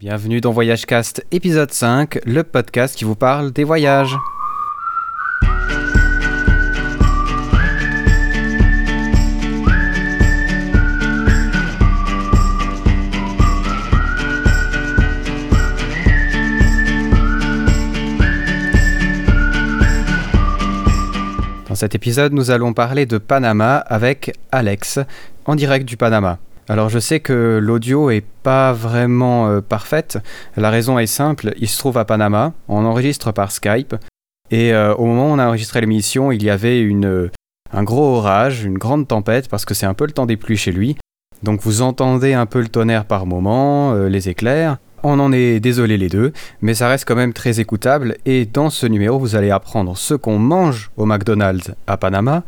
Bienvenue dans Voyage Cast épisode 5, le podcast qui vous parle des voyages. Dans cet épisode, nous allons parler de Panama avec Alex, en direct du Panama. Alors je sais que l'audio est pas vraiment euh, parfaite. La raison est simple, il se trouve à Panama, on enregistre par Skype et euh, au moment où on a enregistré l'émission, il y avait une, un gros orage, une grande tempête parce que c'est un peu le temps des pluies chez lui. Donc vous entendez un peu le tonnerre par moment, euh, les éclairs. On en est désolé les deux, mais ça reste quand même très écoutable et dans ce numéro vous allez apprendre ce qu'on mange au McDonald's à Panama,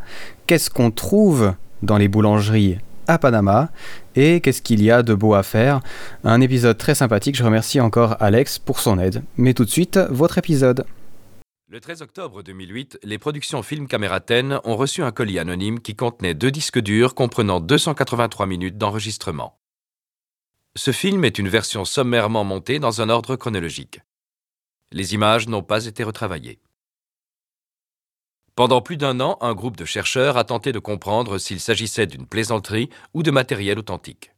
qu'est-ce qu'on trouve dans les boulangeries à Panama et qu'est-ce qu'il y a de beau à faire? Un épisode très sympathique, je remercie encore Alex pour son aide. Mais tout de suite, votre épisode. Le 13 octobre 2008, les productions Film Camératen ont reçu un colis anonyme qui contenait deux disques durs comprenant 283 minutes d'enregistrement. Ce film est une version sommairement montée dans un ordre chronologique. Les images n'ont pas été retravaillées. Pendant plus d'un an, un groupe de chercheurs a tenté de comprendre s'il s'agissait d'une plaisanterie ou de matériel authentique.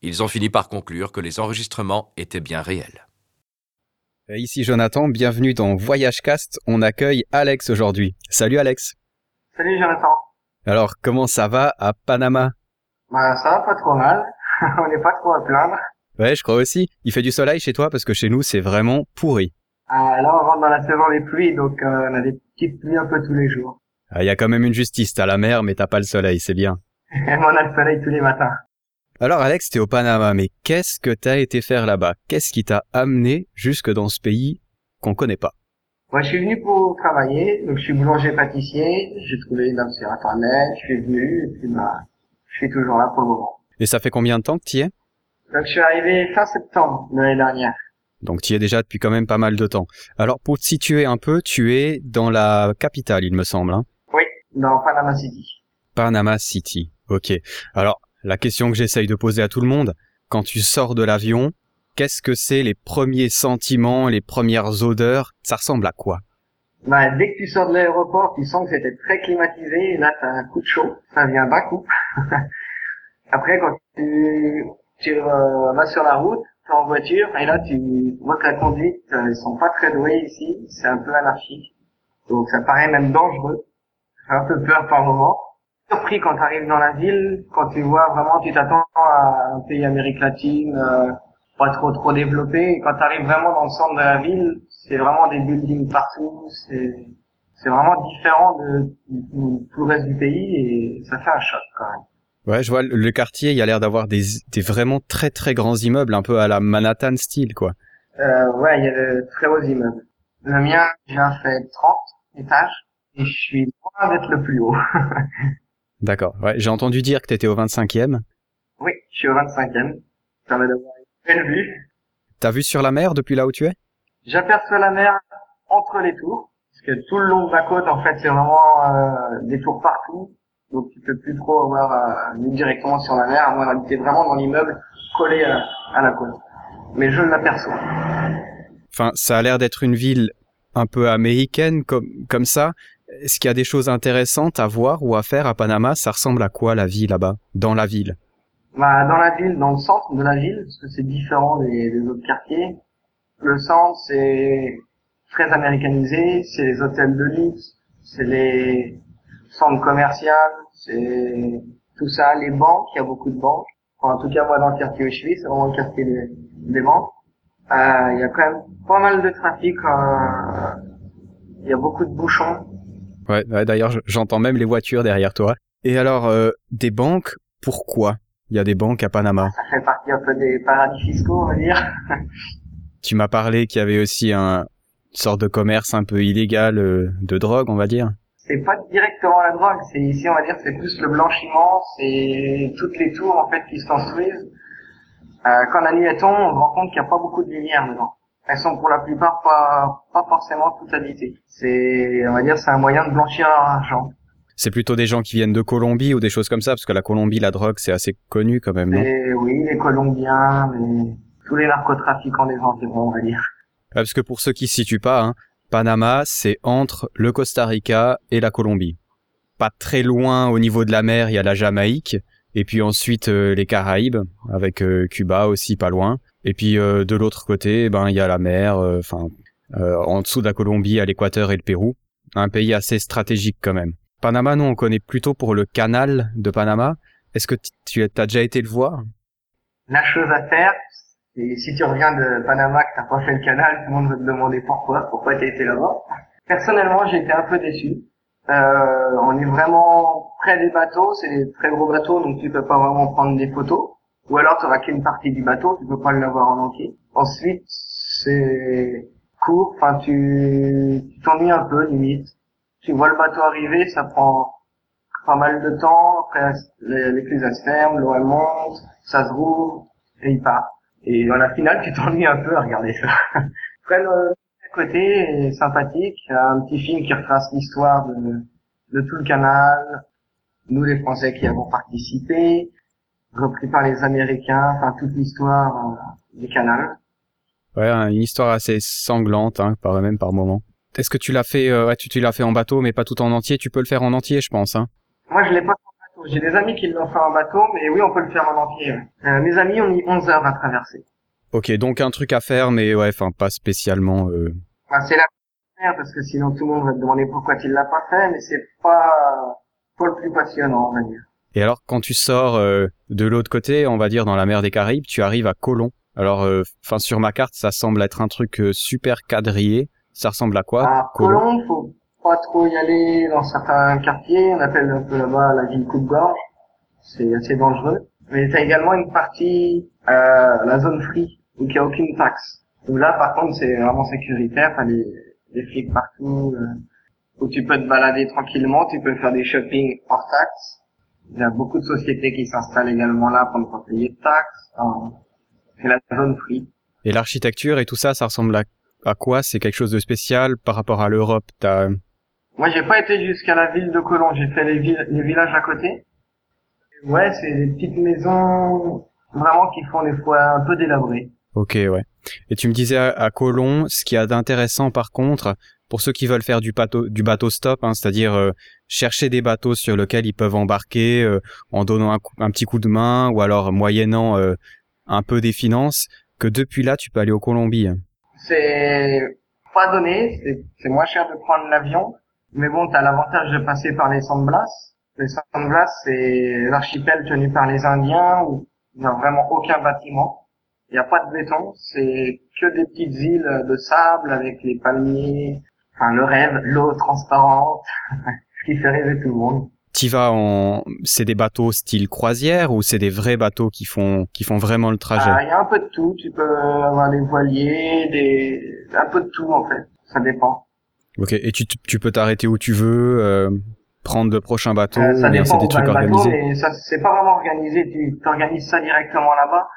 Ils ont fini par conclure que les enregistrements étaient bien réels. Euh, ici Jonathan, bienvenue dans Voyage Cast. On accueille Alex aujourd'hui. Salut Alex. Salut Jonathan. Alors, comment ça va à Panama? Bah ça va pas trop mal. On n'est pas trop à plaindre. Ouais, je crois aussi. Il fait du soleil chez toi parce que chez nous c'est vraiment pourri. Ah, là, on rentre dans la saison des pluies, donc euh, on a des petites pluies un peu tous les jours. Ah, il y a quand même une justice. T'as la mer, mais t'as pas le soleil, c'est bien. on a le soleil tous les matins. Alors Alex, t'es au Panama, mais qu'est-ce que t'as été faire là-bas? Qu'est-ce qui t'a amené jusque dans ce pays qu'on connaît pas? Moi, je suis venu pour travailler, donc je suis boulanger-pâtissier. J'ai trouvé une offre sur Internet, je suis venu, et puis bah, je suis toujours là pour le moment. Et ça fait combien de temps que t'y es? Donc je suis arrivé fin septembre l'année dernière. Donc tu y es déjà depuis quand même pas mal de temps. Alors pour te situer un peu, tu es dans la capitale, il me semble. Hein oui, dans Panama City. Panama City, ok. Alors la question que j'essaye de poser à tout le monde, quand tu sors de l'avion, qu'est-ce que c'est les premiers sentiments, les premières odeurs? Ça ressemble à quoi? Bah, dès que tu sors de l'aéroport, tu sens que c'était très climatisé, et là t'as un coup de chaud, ça vient d'un coup. Après quand tu, tu euh, vas sur la route, en voiture. Et là tu vois que la conduite euh, ils sont pas très doués ici. C'est un peu anarchique. Donc ça paraît même dangereux. Ça un peu peur par moment. Surpris quand tu arrives dans la ville quand tu vois vraiment tu t'attends à un pays Amérique latine euh, pas trop trop développé. Et quand tu arrives vraiment dans le centre de la ville c'est vraiment des buildings partout. C'est c'est vraiment différent de, de tout le reste du pays et ça fait un choc quand même Ouais, je vois le quartier, il y a l'air d'avoir des, des vraiment très très grands immeubles, un peu à la Manhattan style, quoi. Euh, ouais, il y a de très hauts immeubles. Le mien, j'ai fait 30 étages et je suis loin d'être le plus haut. D'accord. Ouais, j'ai entendu dire que tu étais au 25e. Oui, je suis au 25e. Ça permet d'avoir une belle vue. T'as vu sur la mer depuis là où tu es? J'aperçois la mer entre les tours, parce que tout le long de la côte, en fait, c'est vraiment euh, des tours partout donc tu peux plus trop avoir une directement sur la mer, à moins d'habiter vraiment dans l'immeuble collé à, la côte. Mais je l'aperçois. Enfin, ça a l'air d'être une ville un peu américaine comme, comme ça. Est-ce qu'il y a des choses intéressantes à voir ou à faire à Panama? Ça ressemble à quoi la vie là-bas, dans la ville? Bah, Dans la ville, dans le centre de la ville, parce que c'est différent des, des autres quartiers. Le centre, c'est très américanisé, c'est les hôtels de luxe, c'est les centres commerciaux, c'est tout ça, les banques, il y a beaucoup de banques. en tout cas, moi, dans le quartier où je suis, c'est vraiment le quartier des, des banques. Euh, il y a quand même pas mal de trafic. Euh, il y a beaucoup de bouchons. Ouais, d'ailleurs, j'entends même les voitures derrière toi. Et alors, euh, des banques, pourquoi? Il y a des banques à Panama Ça fait partie un peu des paradis fiscaux, on va dire. tu m'as parlé qu'il y avait aussi un une sorte de commerce un peu illégal de drogue, on va dire c'est pas directement la drogue, c'est ici on va dire c'est plus le blanchiment, c'est toutes les tours en fait qui se construisent. Euh, quand la nuit est tombe, on se rend compte qu'il n'y a pas beaucoup de lumière dedans. Elles sont pour la plupart pas pas forcément toutes habitées. C'est on va dire c'est un moyen de blanchir l'argent. C'est plutôt des gens qui viennent de Colombie ou des choses comme ça, parce que la Colombie, la drogue, c'est assez connu quand même, non? Oui, les Colombiens, les, tous les narcotrafiquants des environs, on va dire. Parce que pour ceux qui ne se situent pas, hein, Panama, c'est entre le Costa Rica et la Colombie. Pas très loin au niveau de la mer, il y a la Jamaïque, et puis ensuite euh, les Caraïbes, avec euh, Cuba aussi pas loin. Et puis euh, de l'autre côté, ben il y a la mer, enfin en dessous de la Colombie, à l'Équateur et le Pérou. Un pays assez stratégique quand même. Panama, nous on connaît plutôt pour le canal de Panama. Est-ce que tu as déjà été le voir? La chose à faire, et si tu reviens de Panama, que t'as pas fait le canal, tout le monde va te demander pourquoi, pourquoi tu été là-bas. Personnellement, j'ai été un peu déçu. Euh, on est vraiment près des bateaux, c'est des très gros bateaux, donc tu peux pas vraiment prendre des photos. Ou alors tu auras qu'une partie du bateau, tu peux pas l'avoir en entier. Ensuite, c'est court, enfin tu t'ennuies un peu limite. Tu vois le bateau arriver, ça prend pas mal de temps, après les se ferment, l'eau monte, ça se roule, et il part. Et dans la finale, tu t'ennuies un peu à regarder ça. Après, le côté est sympathique. Un petit film qui retrace l'histoire de, de tout le canal. Nous, les Français qui avons participé. Repris par les Américains. Enfin, toute l'histoire euh, du canal. Ouais, une histoire assez sanglante, hein, par même par moment. Est-ce que tu l'as fait, euh, ouais, tu, tu l'as fait en bateau, mais pas tout en entier? Tu peux le faire en entier, je pense. Hein. Moi, je l'ai pas j'ai des amis qui l'ont fait en bateau, mais oui, on peut le faire en entier. Euh, mes amis ont mis 11 heures à traverser. Ok, donc un truc à faire, mais ouais, enfin pas spécialement. Euh... c'est la faire parce que sinon tout le monde va te demander pourquoi tu l'as pas fait, mais c'est pas pas le plus passionnant, on va dire. Et alors, quand tu sors euh, de l'autre côté, on va dire dans la mer des Caraïbes, tu arrives à Colon. Alors, euh, enfin sur ma carte, ça semble être un truc super quadrillé. Ça ressemble à quoi À Colon, faut pas trop y aller dans certains quartiers. On appelle un peu là-bas la ville coupe-gorge. C'est assez dangereux. Mais t'as également une partie, euh, la zone free, où il n'y a aucune taxe. Où là, par contre, c'est vraiment sécuritaire. T'as des, des flics partout, euh, où tu peux te balader tranquillement. Tu peux faire des shopping hors taxe. Il y a beaucoup de sociétés qui s'installent également là pour ne pas payer de taxes. c'est la zone free. Et l'architecture et tout ça, ça ressemble à, à quoi? C'est quelque chose de spécial par rapport à l'Europe? T'as moi, j'ai pas été jusqu'à la ville de Colomb. J'ai fait les, villes, les villages à côté. Ouais, c'est des petites maisons vraiment qui font des fois un peu délabrées. Ok, ouais. Et tu me disais à, Colomb, ce qui a d'intéressant par contre, pour ceux qui veulent faire du bateau, du bateau stop, hein, c'est-à-dire euh, chercher des bateaux sur lesquels ils peuvent embarquer euh, en donnant un, un, petit coup de main ou alors moyennant euh, un peu des finances, que depuis là tu peux aller au Colombie. C'est pas donné, c'est moins cher de prendre l'avion, mais bon, tu as l'avantage de passer par les San Blas. Les San Blas, c'est l'archipel tenu par les Indiens où il n'y a vraiment aucun bâtiment. Il n'y a pas de béton, c'est que des petites îles de sable avec les palmiers, enfin le rêve, l'eau transparente, ce qui fait rêver tout le monde. Tu vas en, c'est des bateaux style croisière ou c'est des vrais bateaux qui font qui font vraiment le trajet? Ah, Il y a un peu de tout. Tu peux avoir des voiliers, des un peu de tout en fait. Ça dépend. Ok, et tu, tu peux t'arrêter où tu veux, euh, prendre le prochain bateau, euh, ça c'est des trucs organisés. Bateau, mais ça c'est pas vraiment organisé, tu organises ça directement là-bas.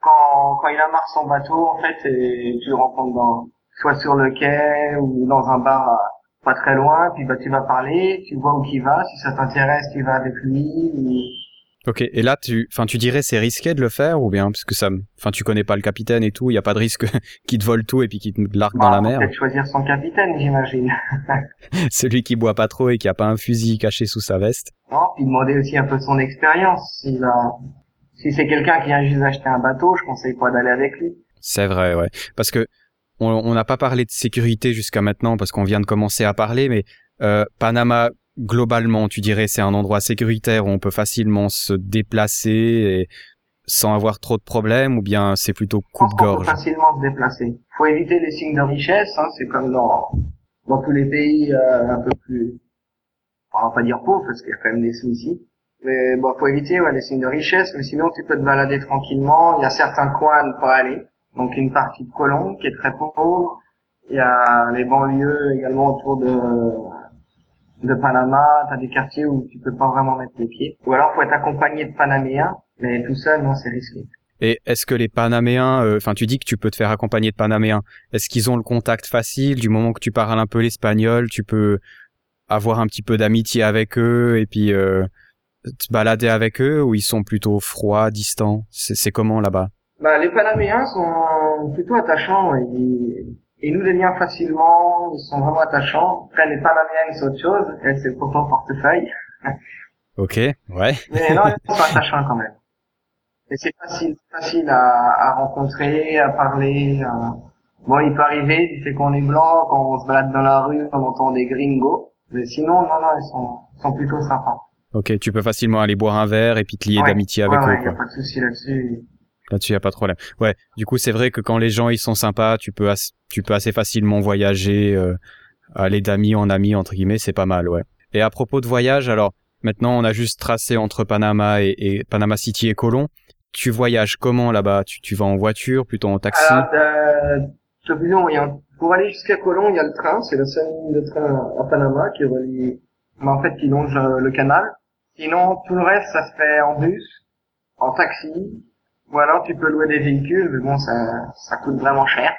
Quand, quand il amarre son bateau, en fait, et tu le rencontres dans, soit sur le quai ou dans un bar pas très loin, puis bah tu vas parler, tu vois où il va, si ça t'intéresse, tu vas avec lui. Ok, et là, tu, enfin, tu dirais c'est risqué de le faire ou bien parce que ça, enfin, tu connais pas le capitaine et tout, il y a pas de risque qu'il te vole tout et puis qu'il te largue dans la mer. Peut-être choisir son capitaine, j'imagine. Celui qui boit pas trop et qui a pas un fusil caché sous sa veste. Non, puis demander aussi un peu son expérience. S'il a, si c'est quelqu'un qui vient juste d'acheter un bateau, je conseille pas d'aller avec lui. C'est vrai, ouais, parce que on n'a pas parlé de sécurité jusqu'à maintenant parce qu'on vient de commencer à parler, mais euh, Panama globalement, tu dirais c'est un endroit sécuritaire où on peut facilement se déplacer et sans avoir trop de problèmes ou bien c'est plutôt coupe-gorge facilement se déplacer. Faut éviter les signes de richesse, hein, c'est comme dans, dans tous les pays euh, un peu plus, on va pas dire pauvres parce qu'il y a quand même des sous ici. Mais bon, faut éviter ouais, les signes de richesse, mais sinon tu peux te balader tranquillement. Il y a certains coins à ne pas aller. Donc une partie de Colombe qui est très pauvre. Il y a les banlieues également autour de de Panama, t'as des quartiers où tu peux pas vraiment mettre les pieds. Ou alors faut être accompagné de Panaméens, mais tout seul, non, c'est risqué. Et est-ce que les Panaméens, euh, enfin tu dis que tu peux te faire accompagner de Panaméens, est-ce qu'ils ont le contact facile du moment que tu parles un peu l'espagnol, tu peux avoir un petit peu d'amitié avec eux et puis euh, te balader avec eux ou ils sont plutôt froids, distants? C'est comment là-bas? Bah, les Panaméens sont plutôt attachants ils nous liens facilement, ils sont vraiment attachants. Après, les Panaméens, c'est autre chose, et c'est pour ton portefeuille. Ok, ouais. Mais non, ils sont attachants quand même. Et c'est facile, facile à, à, rencontrer, à parler. Bon, il peut arriver, tu sais qu'on est blanc, quand on se balade dans la rue, on entend des gringos. Mais sinon, non, non, ils sont, ils sont plutôt sympas. Ok, tu peux facilement aller boire un verre et puis te lier d'amitié avec ouais, eux. Ouais, y a pas de souci là-dessus. Là-dessus, y a pas de problème. Ouais, du coup, c'est vrai que quand les gens ils sont sympas, tu peux tu peux assez facilement voyager, euh, aller d'amis en ami entre guillemets, c'est pas mal, ouais. Et à propos de voyage, alors maintenant on a juste tracé entre Panama et, Panama City et Colón. Tu voyages comment là-bas? Tu, tu vas en voiture, plutôt en taxi? Alors, euh, pour aller jusqu'à Colón, il y a le train, c'est la seule ligne de train à Panama qui relie, mais en fait qui longe euh, le canal. Sinon, tout le reste, ça se fait en bus, en taxi, ou alors tu peux louer des véhicules, mais bon, ça, ça coûte vraiment cher.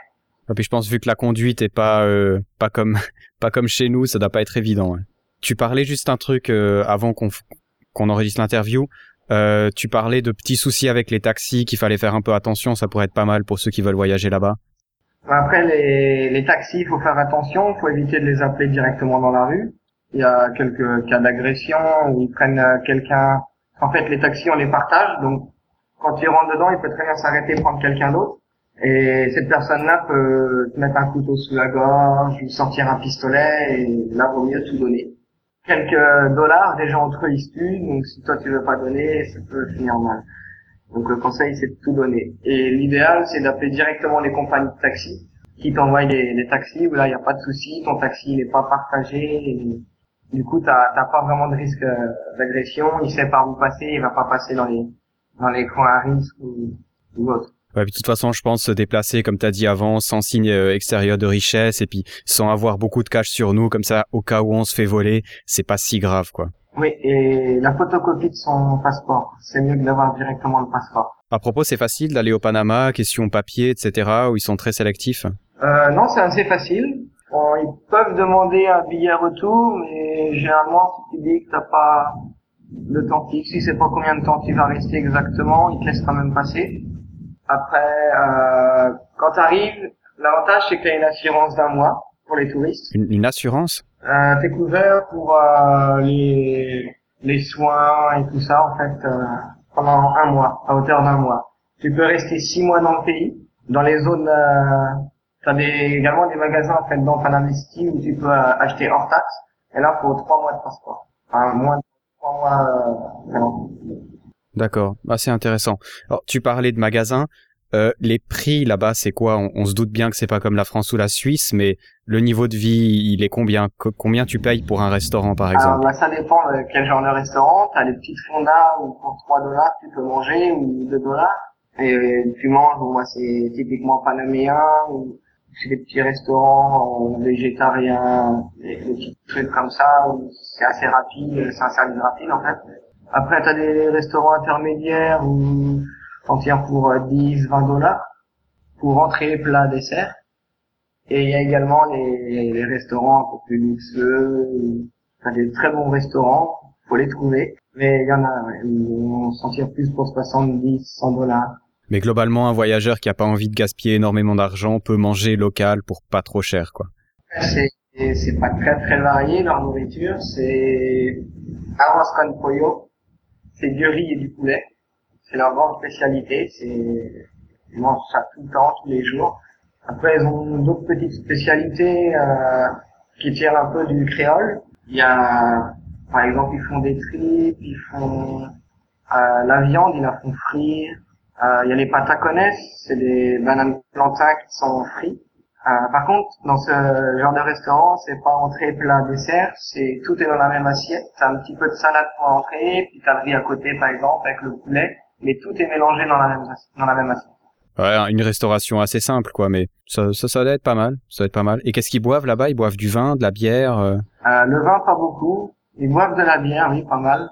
Et puis je pense vu que la conduite est pas euh, pas comme pas comme chez nous, ça doit pas être évident. Tu parlais juste un truc euh, avant qu'on qu'on enregistre l'interview. Euh, tu parlais de petits soucis avec les taxis, qu'il fallait faire un peu attention, ça pourrait être pas mal pour ceux qui veulent voyager là-bas. Après les, les taxis, il faut faire attention, il faut éviter de les appeler directement dans la rue. Il y a quelques cas d'agression où ils prennent euh, quelqu'un. En fait, les taxis on les partage, donc quand il rentre dedans, il peut très bien s'arrêter prendre quelqu'un d'autre. Et cette personne-là peut te mettre un couteau sous la gorge, lui sortir un pistolet, et là, vaut mieux tout donner. Quelques dollars, déjà entre eux, ils se donc si toi tu veux pas donner, ça peut finir mal. Donc le conseil, c'est de tout donner. Et l'idéal, c'est d'appeler directement les compagnies de taxi, qui t'envoient les, taxis, où là, il n'y a pas de souci, ton taxi n'est pas partagé, du coup, t'as pas vraiment de risque euh, d'agression, il sait par où passer, il va pas passer dans les dans les coins à risque ou, ou autre. Ouais, puis de toute façon, je pense se déplacer, comme tu as dit avant, sans signe euh, extérieur de richesse et puis sans avoir beaucoup de cash sur nous, comme ça, au cas où on se fait voler, c'est pas si grave, quoi. Oui, et la photocopie de son passeport, c'est mieux que d'avoir directement le passeport. À propos, c'est facile d'aller au Panama, question papier, etc., où ils sont très sélectifs? Euh, Non, c'est assez facile. Bon, ils peuvent demander un billet retour, mais généralement, si tu dis que t'as pas le temps fixe. Il sait pas combien de temps tu vas rester exactement, il te laisse quand même passer. Après, euh, quand tu arrives, l'avantage c'est que tu as une assurance d'un mois pour les touristes. Une, assurance? Euh, T'es couvert pour euh, les, les soins et tout ça en fait euh, pendant un mois, à hauteur d'un mois. Tu peux rester six mois dans le pays, dans les zones. Euh, T'as des, également des magasins en fait dans Panama City où tu peux euh, acheter hors taxe. Et là, faut trois mois de passeport. Enfin, moins euh, D'accord, assez intéressant. Alors, tu parlais de magasins. Euh, les prix là-bas, c'est quoi? On, se doute bien que c'est pas comme la France ou la Suisse, mais le niveau de vie, il est combien? Combien tu payes pour un restaurant, par exemple? Alors, bah, Ça dépend de quel genre de restaurant. Tu as les petites fondas où pour 3 dollars, tu peux manger, ou 2 dollars. Et tu manges, moi, c'est typiquement panaméen, ou c'est des petits restaurants euh, végétariens, des, petits trucs comme ça, c'est assez rapide, c'est un service rapide en fait. Après, tu as des restaurants intermédiaires où on tient pour 10, euh, 20 dollars pour entrée, plat, dessert. Et il y a également les, les restaurants un peu plus luxueux, t'as des très bons restaurants, faut les trouver. Mais il y en a, on s'en tire plus pour 70, 100 dollars. Mais globalement, un voyageur qui a pas envie de gaspiller énormément d'argent peut manger local pour pas trop cher, quoi. C'est pas très très varié leur nourriture. C'est arroz con pollo, c'est du riz et du poulet. C'est leur grande spécialité. C'est ils mangent ça tout le temps, tous les jours. Après, ils ont d'autres petites spécialités euh, qui tirent un peu du créole. Il y a, par exemple, ils font des tripes, ils font euh, la viande, ils la font frire. Euh, il y a les patacones, c'est des bananes plantains qui sont frites. Euh, par contre, dans ce genre de restaurant, c'est pas entrée, plat, dessert, c'est tout est dans la même assiette. T'as un petit peu de salade pour entrer, puis t'as le riz à côté, par exemple, avec le poulet, mais tout est mélangé dans la même, dans la même assiette. Ouais, une restauration assez simple, quoi, mais ça, ça, ça doit être pas mal. Ça doit être pas mal. Et qu'est-ce qu'ils boivent là-bas? Ils boivent du vin, de la bière euh... Euh, Le vin, pas beaucoup. Ils boivent de la bière, oui, pas mal.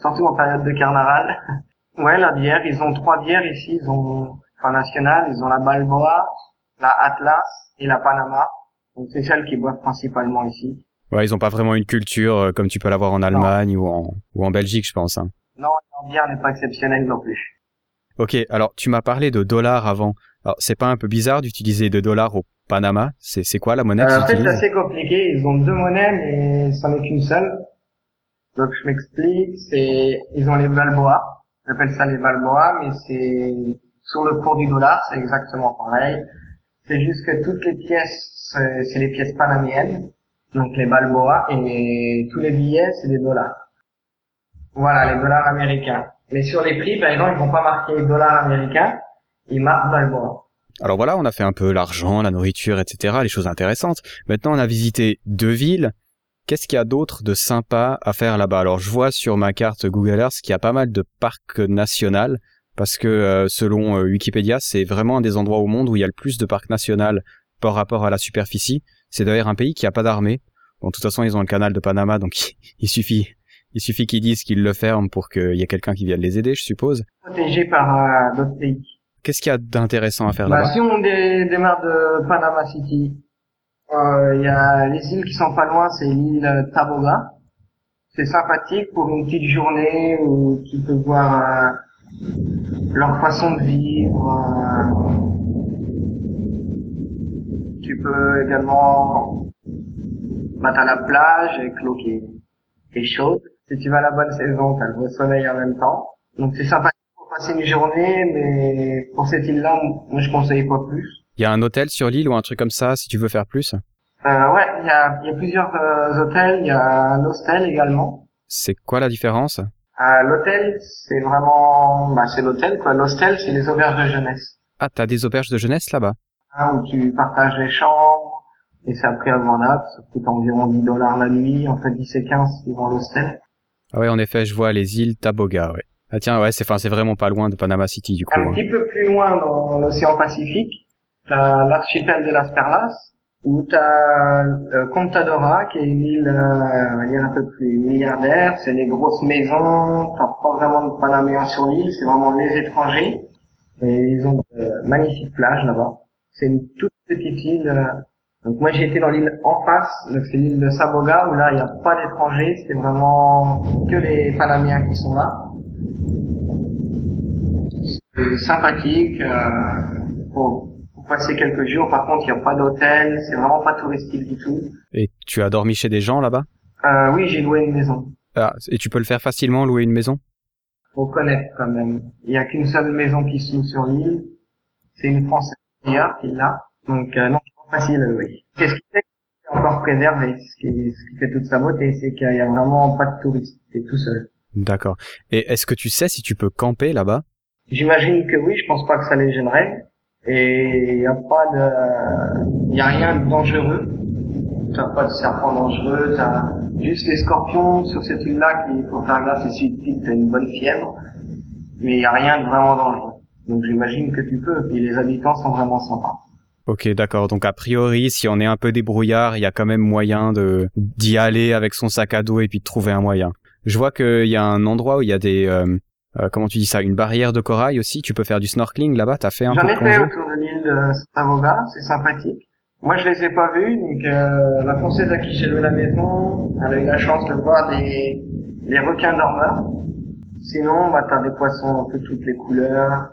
Surtout en période de carnaval. Ouais, la bière, ils ont trois bières ici, ils ont, enfin national, ils ont la Balboa, la Atlas et la Panama. Donc c'est celles qui boivent principalement ici. Ouais, ils ont pas vraiment une culture euh, comme tu peux l'avoir en Allemagne ou en, ou en Belgique, je pense. Hein. Non, la bière n'est pas exceptionnelle non plus. Ok, alors tu m'as parlé de dollars avant. Alors c'est pas un peu bizarre d'utiliser des dollars au Panama? C'est c'est quoi la monnaie Euh, en fait, qu'ils c'est assez compliqué. Ils ont deux monnaies, mais c'en est qu'une seule. Donc, je m'explique. C'est, ils ont les Balboa. J'appelle ça les Balboa, mais c'est sur le cours du dollar, c'est exactement pareil. C'est juste que toutes les pièces, c'est les pièces panamiennes. Donc, les Balboa et tous les billets, c'est des dollars. Voilà, les dollars américains. Mais sur les prix, par exemple, ils vont pas marquer dollars américains. Ils marquent Balboa. Alors voilà, on a fait un peu l'argent, la nourriture, etc., les choses intéressantes. Maintenant, on a visité deux villes. Qu'est-ce qu'il y a d'autre de sympa à faire là-bas? Alors, je vois sur ma carte Google Earth qu'il y a pas mal de parcs nationaux, parce que euh, selon euh, Wikipédia, c'est vraiment un des endroits au monde où il y a le plus de parcs nationaux par rapport à la superficie. C'est d'ailleurs un pays qui a pas d'armée. Bon, de toute façon, ils ont le canal de Panama, donc il suffit, il suffit qu'ils disent qu'ils le ferment pour qu'il y ait quelqu'un qui vienne les aider, je suppose. Protégés par euh, d'autres pays. Qu'est-ce qu'il y a d'intéressant à faire Bah, là-bas? si on dé- démarre de Panama City, il y a les îles qui sont pas loin, c'est l'île Taboga. C'est sympathique pour une petite journée où tu peux voir euh, leur façon de vivre. euh. Tu peux également battre à la plage avec l'eau qui est chaude. Si tu vas à la bonne saison, t'as le beau soleil en même temps. Donc c'est sympathique pour passer une journée, mais pour cette île-là, moi je conseille pas plus. Il y a un hôtel sur l'île ou un truc comme ça si tu veux faire plus? Euh, ouais, il y a, y a plusieurs euh, hôtels, il y a un hostel également. C'est quoi la différence? Euh, l'hôtel, c'est vraiment, bah, c'est l'hôtel quoi. L'hostel, c'est les auberges de jeunesse, Ah, t'as des auberges de jeunesse là-bas? Hein, où tu partages les chambres et c'est après abordable. Ça coûte environ 10 dollars la nuit, entre 10 et 15 suivant l'hostel. Ah ouais, en effet, je vois les îles Taboga, ouais. Ah tiens, ouais, c'est enfin, c'est vraiment pas loin de Panama City du coup. Un hein. petit peu plus loin dans l'océan Pacifique, t'as l'archipel de las Perlas, où t'as euh, Contadora, qui est une île, euh, on va dire un peu plus milliardaire. C'est des grosses maisons, t'as pas vraiment de Panaméens sur l'île, c'est vraiment les étrangers. Et ils ont de magnifiques plages là-bas. C'est une toute petite île. euh, donc moi j'ai été dans l'île en face, donc c'est l'île de Saboga, où là il n'y a pas d'étrangers, c'est vraiment que les Panaméens qui sont là. C'est sympathique euh, pour, pour passer quelques jours. Par contre, il n'y a pas d'hôtel, c'est vraiment pas touristique du tout. Et tu as dormi chez des gens là-bas? Euh, oui, j'ai loué une maison. ah, Et tu peux le faire facilement, louer une maison? Faut connaître quand même. Il n'y a qu'une seule maison qui se loue sur l'île. C'est une française d'ailleurs qui l'a. Donc euh, non, c'est pas facile à louer. Qu'est-ce qui fait encore préservé ce qui, ce qui fait toute sa beauté, c'est qu'il n'y a vraiment pas de touristes. C'est tout seul. D'accord. Et est-ce que tu sais si tu peux camper là-bas? J'imagine que oui, je pense pas que ça les gênerait. Et il n'y a pas de, il y a rien de dangereux. T'as pas de serpent dangereux, t'as juste les scorpions sur cette île-là qu'il faut faire gaffe et si tu t'as une bonne fièvre. Mais il y a rien de vraiment dangereux. Donc j'imagine que tu peux. Et les habitants sont vraiment sympas. Ok, d'accord. Donc a priori, si on est un peu débrouillard, il y a quand même moyen de d'y aller avec son sac à dos et puis de trouver un moyen. Je vois qu'il y a un endroit où il y a des euh, euh, comment tu dis ça, une barrière de corail aussi? Tu peux faire du snorkeling là-bas? T'as fait un J'en peu de ai fait autour de l'île de Stavoga, c'est sympathique. Moi, je les ai pas vus, donc euh, la française à qui j'ai loué la maison, elle a eu la chance de voir des, des requins dormeurs. Sinon, bah, t'as des poissons un peu toutes les couleurs.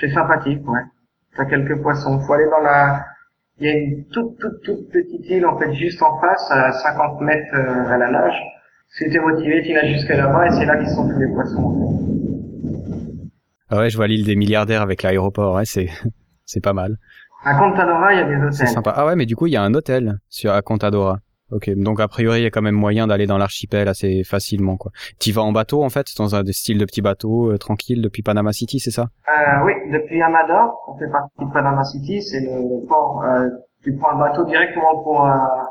C'est sympathique, ouais. T'as quelques poissons. Faut aller dans la... Il y a une toute, toute, toute petite île, en fait, juste en face, à 50 mètres euh, à la nage. Si t'es motivé, tu nages jusqu'à là-bas, et c'est là qu'ils sont tous les poissons. Ah ouais, je vois l'île des milliardaires avec l'aéroport. Ouais, c'est c'est pas mal. À Contadora, il y a des C'est hôtels. sympa. Ah ouais, mais du coup, il y a un hôtel sur à Contadora. Ok, donc a priori, il y a quand même moyen d'aller dans l'archipel assez facilement, quoi. Tu vas en bateau, en fait, dans un des styles de petits bateaux, euh, tranquille, depuis Panama City, c'est ça? Euh, oui, depuis Amador, on fait partie de Panama City, c'est le port, euh, tu prends le bateau directement pour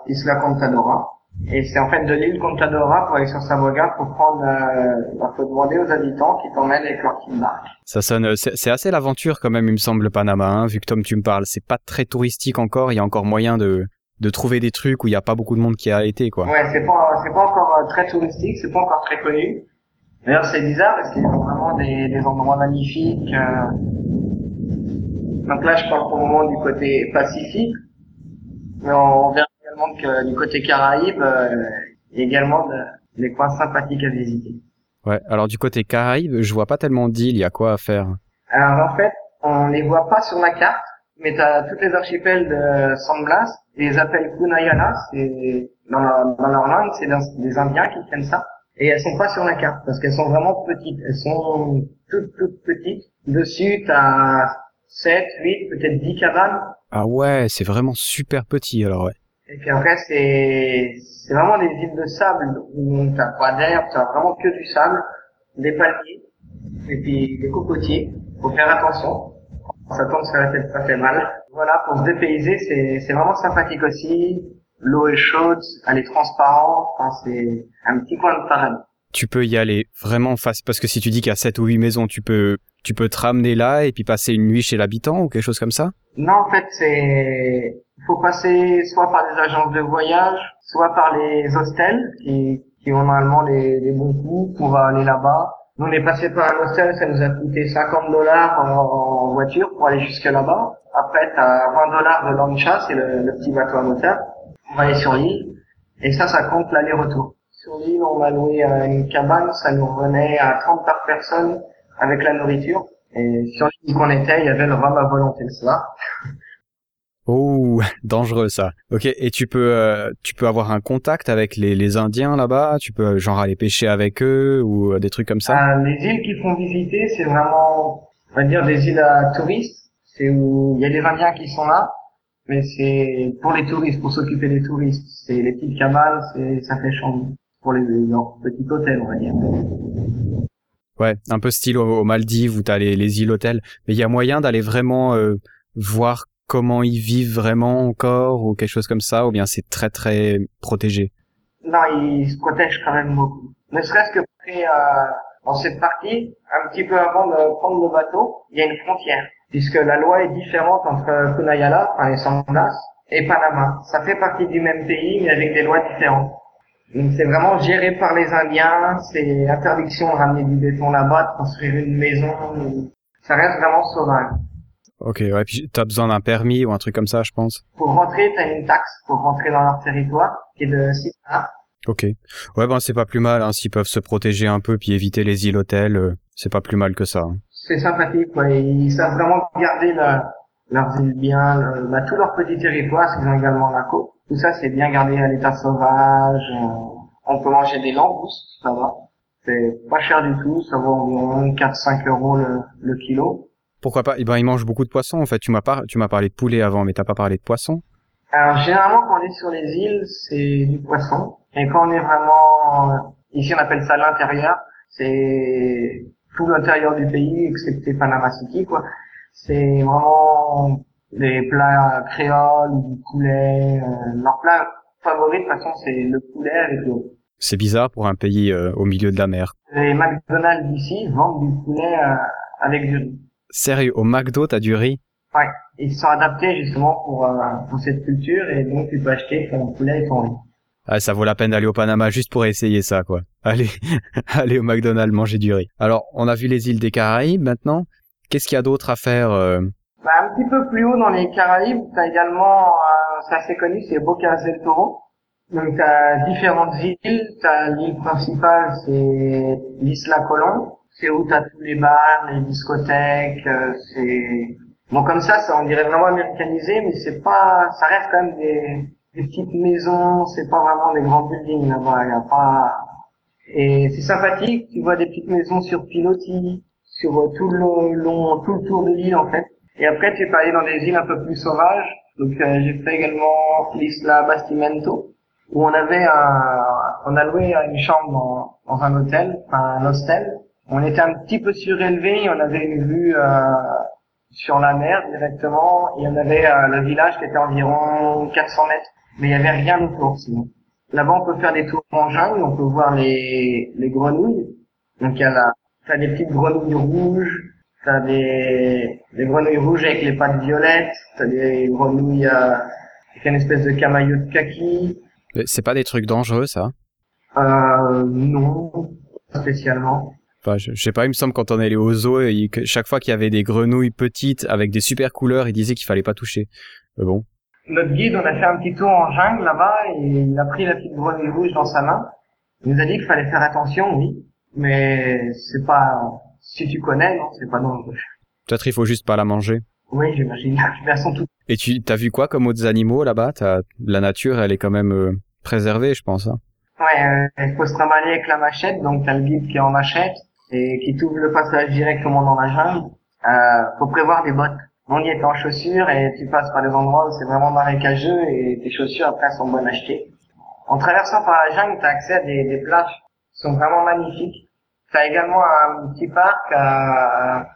Isla Contadora. Et c'est en fait de l'île Contadora pour aller sur Saboga pour prendre, euh, bah, faut demander aux habitants qui t'emmènent avec leur petite barque. Ça sonne, euh, c'est assez l'aventure quand même, il me semble, le Panama, hein, vu que Tom, tu me parles. C'est pas très touristique encore, il y a encore moyen de, de trouver des trucs où il y a pas beaucoup de monde qui a été, quoi. Ouais, c'est pas, c'est pas encore euh, très touristique, c'est pas encore très connu. D'ailleurs, c'est bizarre parce qu'ils ont vraiment des, des endroits magnifiques. euh. Donc là, je parle pour le moment du côté Pacifique, mais on verra également que du côté Caraïbes, euh, il y a également de- des coins sympathiques à visiter. Ouais. Alors du côté Caraïbes, je vois pas tellement d'îles, il y a quoi à faire? Alors en fait, on les voit pas sur la carte, mais tu as toutes les archipels de San Blas, ils les appellent Kunayala, c'est dans, leur- dans leur langue, c'est des- des Indiens qui tiennent ça. Et elles sont pas sur la carte parce qu'elles sont vraiment petites. Elles sont toutes toutes petites. Dessus, tu as 7, 8, peut-être 10 cabanes. Ah ouais, c'est vraiment super petit alors ouais. Et puis après, c'est c'est vraiment des îles de sable où t'as pas d'herbe, t'as vraiment que du sable, des palmiers et puis des cocotiers. Faut faire attention. Ça tombe sur la tête, ça fait mal. Voilà, pour se dépayser, c'est c'est vraiment sympathique aussi. L'eau est chaude, elle est transparente. Enfin, c'est un petit coin de paradis. Tu peux y aller vraiment face parce que si tu dis qu'il y a 7 ou 8 maisons, tu peux tu peux te ramener là et puis passer une nuit chez l'habitant ou quelque chose comme ça? Non, en fait, c'est faut passer soit par des agences de voyage, soit par les hostels qui, qui ont normalement les, les bons coups pour aller là-bas. Nous, on est passé par un hostel, ça nous a coûté 50 dollars en, voiture pour aller jusque là-bas. Après, t'as 20 dollars de lancha, c'est le, le petit bateau à moteur. On va aller sur l'île. Et ça, ça compte l'aller-retour. Sur l'île, on a loué une cabane, ça nous revenait à 30 par personne avec la nourriture. Et sur l'île qu'on était, il y avait le rhum à volonté soir. Oh, dangereux ça. Ok, et tu peux euh, tu peux avoir un contact avec les, les Indiens là-bas? Tu peux euh, genre aller pêcher avec eux ou euh, des trucs comme ça? Euh, les îles qu'ils font visiter, c'est vraiment, on va dire, des îles à touristes. C'est où il y a des Indiens qui sont là, mais c'est pour les touristes, pour s'occuper des touristes. C'est les petites cabanes, c'est ça fait chambre pour les leurs petits hôtels, on va dire. Ouais, un peu style aux, aux Maldives où t'as les, les îles hôtels. Mais il y a moyen d'aller vraiment euh, voir comment ils vivent vraiment encore ou quelque chose comme ça, ou bien c'est très très protégé? Non, ils se protègent quand même beaucoup. Ne serait-ce que euh, dans cette partie, un petit peu avant de prendre le bateau, il y a une frontière. Puisque la loi est différente entre Kunayala, enfin les Sandas, et Panama. Ça fait partie du même pays, mais avec des lois différentes. Donc c'est vraiment géré par les Indiens, c'est interdiction de ramener du béton là-bas, de construire une maison. Ça reste vraiment sauvage. Ok, ouais, puis t'as besoin d'un permis ou un truc comme ça, je pense. Pour rentrer, t'as une taxe pour rentrer dans leur territoire, qui est de 6 dollars. Ok. Ouais, ben c'est pas plus mal, hein, s'ils peuvent se protéger un peu puis éviter les îles hôtels, euh, c'est pas plus mal que ça. hein. c'est sympathique, quoi. Ils savent vraiment garder la- leurs îles bien, le- bah, tout leur petit territoire, parce qu'ils ont également la côte. Tout ça, c'est bien gardé à l'état sauvage. euh, on peut manger des langoustes, ça va. C'est pas cher du tout, ça vaut environ 4-5 euros le, le kilo. Pourquoi pas? Eh ben ils mangent beaucoup de poissons en fait. Tu m'as par... tu m'as parlé de poulet avant, mais t'as pas parlé de poisson. Alors, généralement, quand on est sur les îles, c'est du poisson. Et quand on est vraiment, euh, ici, on appelle ça l'intérieur. C'est tout l'intérieur du pays, excepté Panama City, quoi. C'est vraiment des plats créoles, du poulet. euh, leur plat favori, de toute façon, c'est le poulet avec l'eau. C'est bizarre pour un pays euh, au milieu de la mer. Les McDonald's d'ici vendent du poulet euh, avec du riz. Sérieux, au McDo t'as du riz Ouais, ils sont adaptés justement pour, euh, pour cette culture et donc tu peux acheter ton poulet et ton riz. Ah, ça vaut la peine d'aller au Panama juste pour essayer ça, quoi. Allez, allez au McDonald's manger du riz. Alors, on a vu les îles des Caraïbes maintenant. Qu'est-ce qu'il y a d'autre à faire euh, Bah, un petit peu plus haut dans les Caraïbes, t'as également, euh, c'est assez connu, c'est Boca del Toro. Donc t'as différentes îles, t'as l'île principale, c'est l'Isla Colón, c'est où t'as tous les bars, les discothèques, euh, c'est... Bon comme ça, ça on dirait vraiment américanisé, mais c'est pas, ça reste quand même des, des petites maisons, c'est pas vraiment des grands buildings là-bas, y a pas... Et c'est sympathique, tu vois des petites maisons sur pilotis, sur tout le long, tout le tour de l'île en fait. Et après, tu peux aller dans des îles un peu plus sauvages. Donc, euh, j'ai fait également l'Isla Bastimento, où on avait un, on a loué une chambre dans, dans un hôtel, un hostel. On était un petit peu surélevé, on avait une vue euh, sur la mer directement, et on avait euh, le village qui était environ 400 mètres, mais il y avait rien autour sinon. Là-bas, on peut faire des tours en jungle, on peut voir les, les grenouilles. Donc, il y a la, t'as des petites grenouilles rouges, T'as des, des grenouilles rouges avec les pattes violettes, t'as des grenouilles euh, avec une espèce de camaillot de kaki. C'est pas des trucs dangereux, ça? Euh, non, pas spécialement. Enfin, je, je sais pas, il me semble quand on allait au zoo, il- chaque fois qu'il y avait des grenouilles petites avec des super couleurs, il disait qu'il fallait pas toucher. Mais bon. Notre guide, on a fait un petit tour en jungle là-bas et il a pris la petite grenouille rouge dans sa main. Il nous a dit qu'il fallait faire attention, oui, mais c'est pas, si tu connais, non, c'est pas dangereux. Peut-être il faut juste pas la manger. Oui, j'imagine. Elles sont toutes. Et tu t'as vu quoi comme autres animaux là-bas? La nature, elle est quand même euh, préservée, je pense. Hein. Ouais, euh, il faut se trimballer avec la machette, donc t'as le guide qui est en machette et qui t'ouvre le passage directement dans la jungle. Euh, faut prévoir des bottes. On y est en chaussures et tu passes par des endroits où c'est vraiment marécageux et tes chaussures après sont bonnes à acheter. En traversant par la jungle, t'as accès à des, des plages qui sont vraiment magnifiques. T'as également un petit parc à,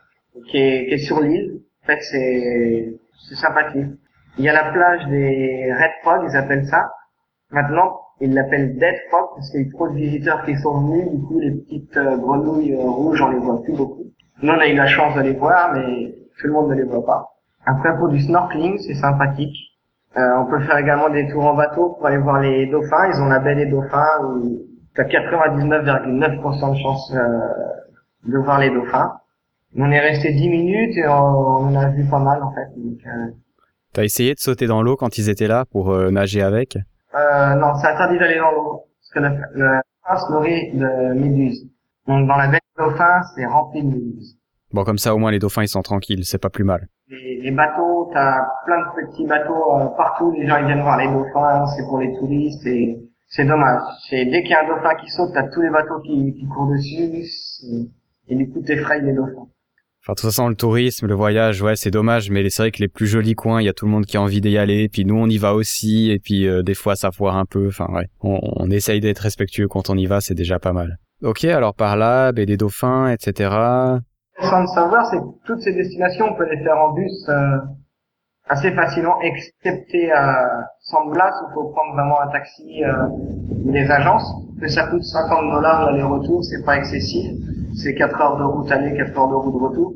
qui, est, qui est sur l'île. En fait, c'est sympathique. Il y a la plage des Red Frog, ils appellent ça. Maintenant, ils l'appellent Dead Frog parce qu'il y a trop de visiteurs qui sont venus. Du coup, les petites euh, grenouilles euh, rouges, on les voit plus beaucoup. Nous, on a eu la chance de les voir, mais tout le monde ne les voit pas. Après, pour du snorkeling, c'est sympathique. Euh, on peut faire également des tours en bateau pour aller voir les dauphins. Ils ont la baie des dauphins où t'as 99,9% de chance euh, de voir les dauphins. On est resté 10 minutes et on, en a vu pas mal en fait. T'as essayé de sauter dans l'eau quand ils étaient là pour nager avec? Euh, non, c'est interdit d'aller dans l'eau parce que le, le dauphin se nourrit de méduses. Donc dans la baie des dauphins, c'est rempli de méduses. Bon, comme ça au moins les dauphins ils sont tranquilles, c'est pas plus mal. Les, les bateaux, t'as plein de petits bateaux euh, partout. Les gens ils viennent voir les dauphins, c'est pour les touristes et c'est dommage. C'est dès qu'il y a un dauphin qui saute, t'as tous les bateaux qui, qui courent dessus et du coup t'effraies les dauphins. Enfin, de toute façon, le tourisme, le voyage, ouais, c'est dommage, mais c'est vrai que les plus jolis coins, il y a tout le monde qui a envie d'y aller, puis nous, on y va aussi, et puis euh, des fois, ça foire un peu. Enfin, ouais, on, on essaye d'être respectueux quand on y va, c'est déjà pas mal. Ok, alors par là, des dauphins, etc. Sans de savoir, c'est que toutes ces destinations, on peut les faire en bus euh, assez facilement, excepté à San Blas, où il faut prendre vraiment un taxi euh, des agences. Que ça coûte 50 dollars l'aller-retour, c'est pas excessif. C'est 4 heures de route aller, 4 heures de route retour.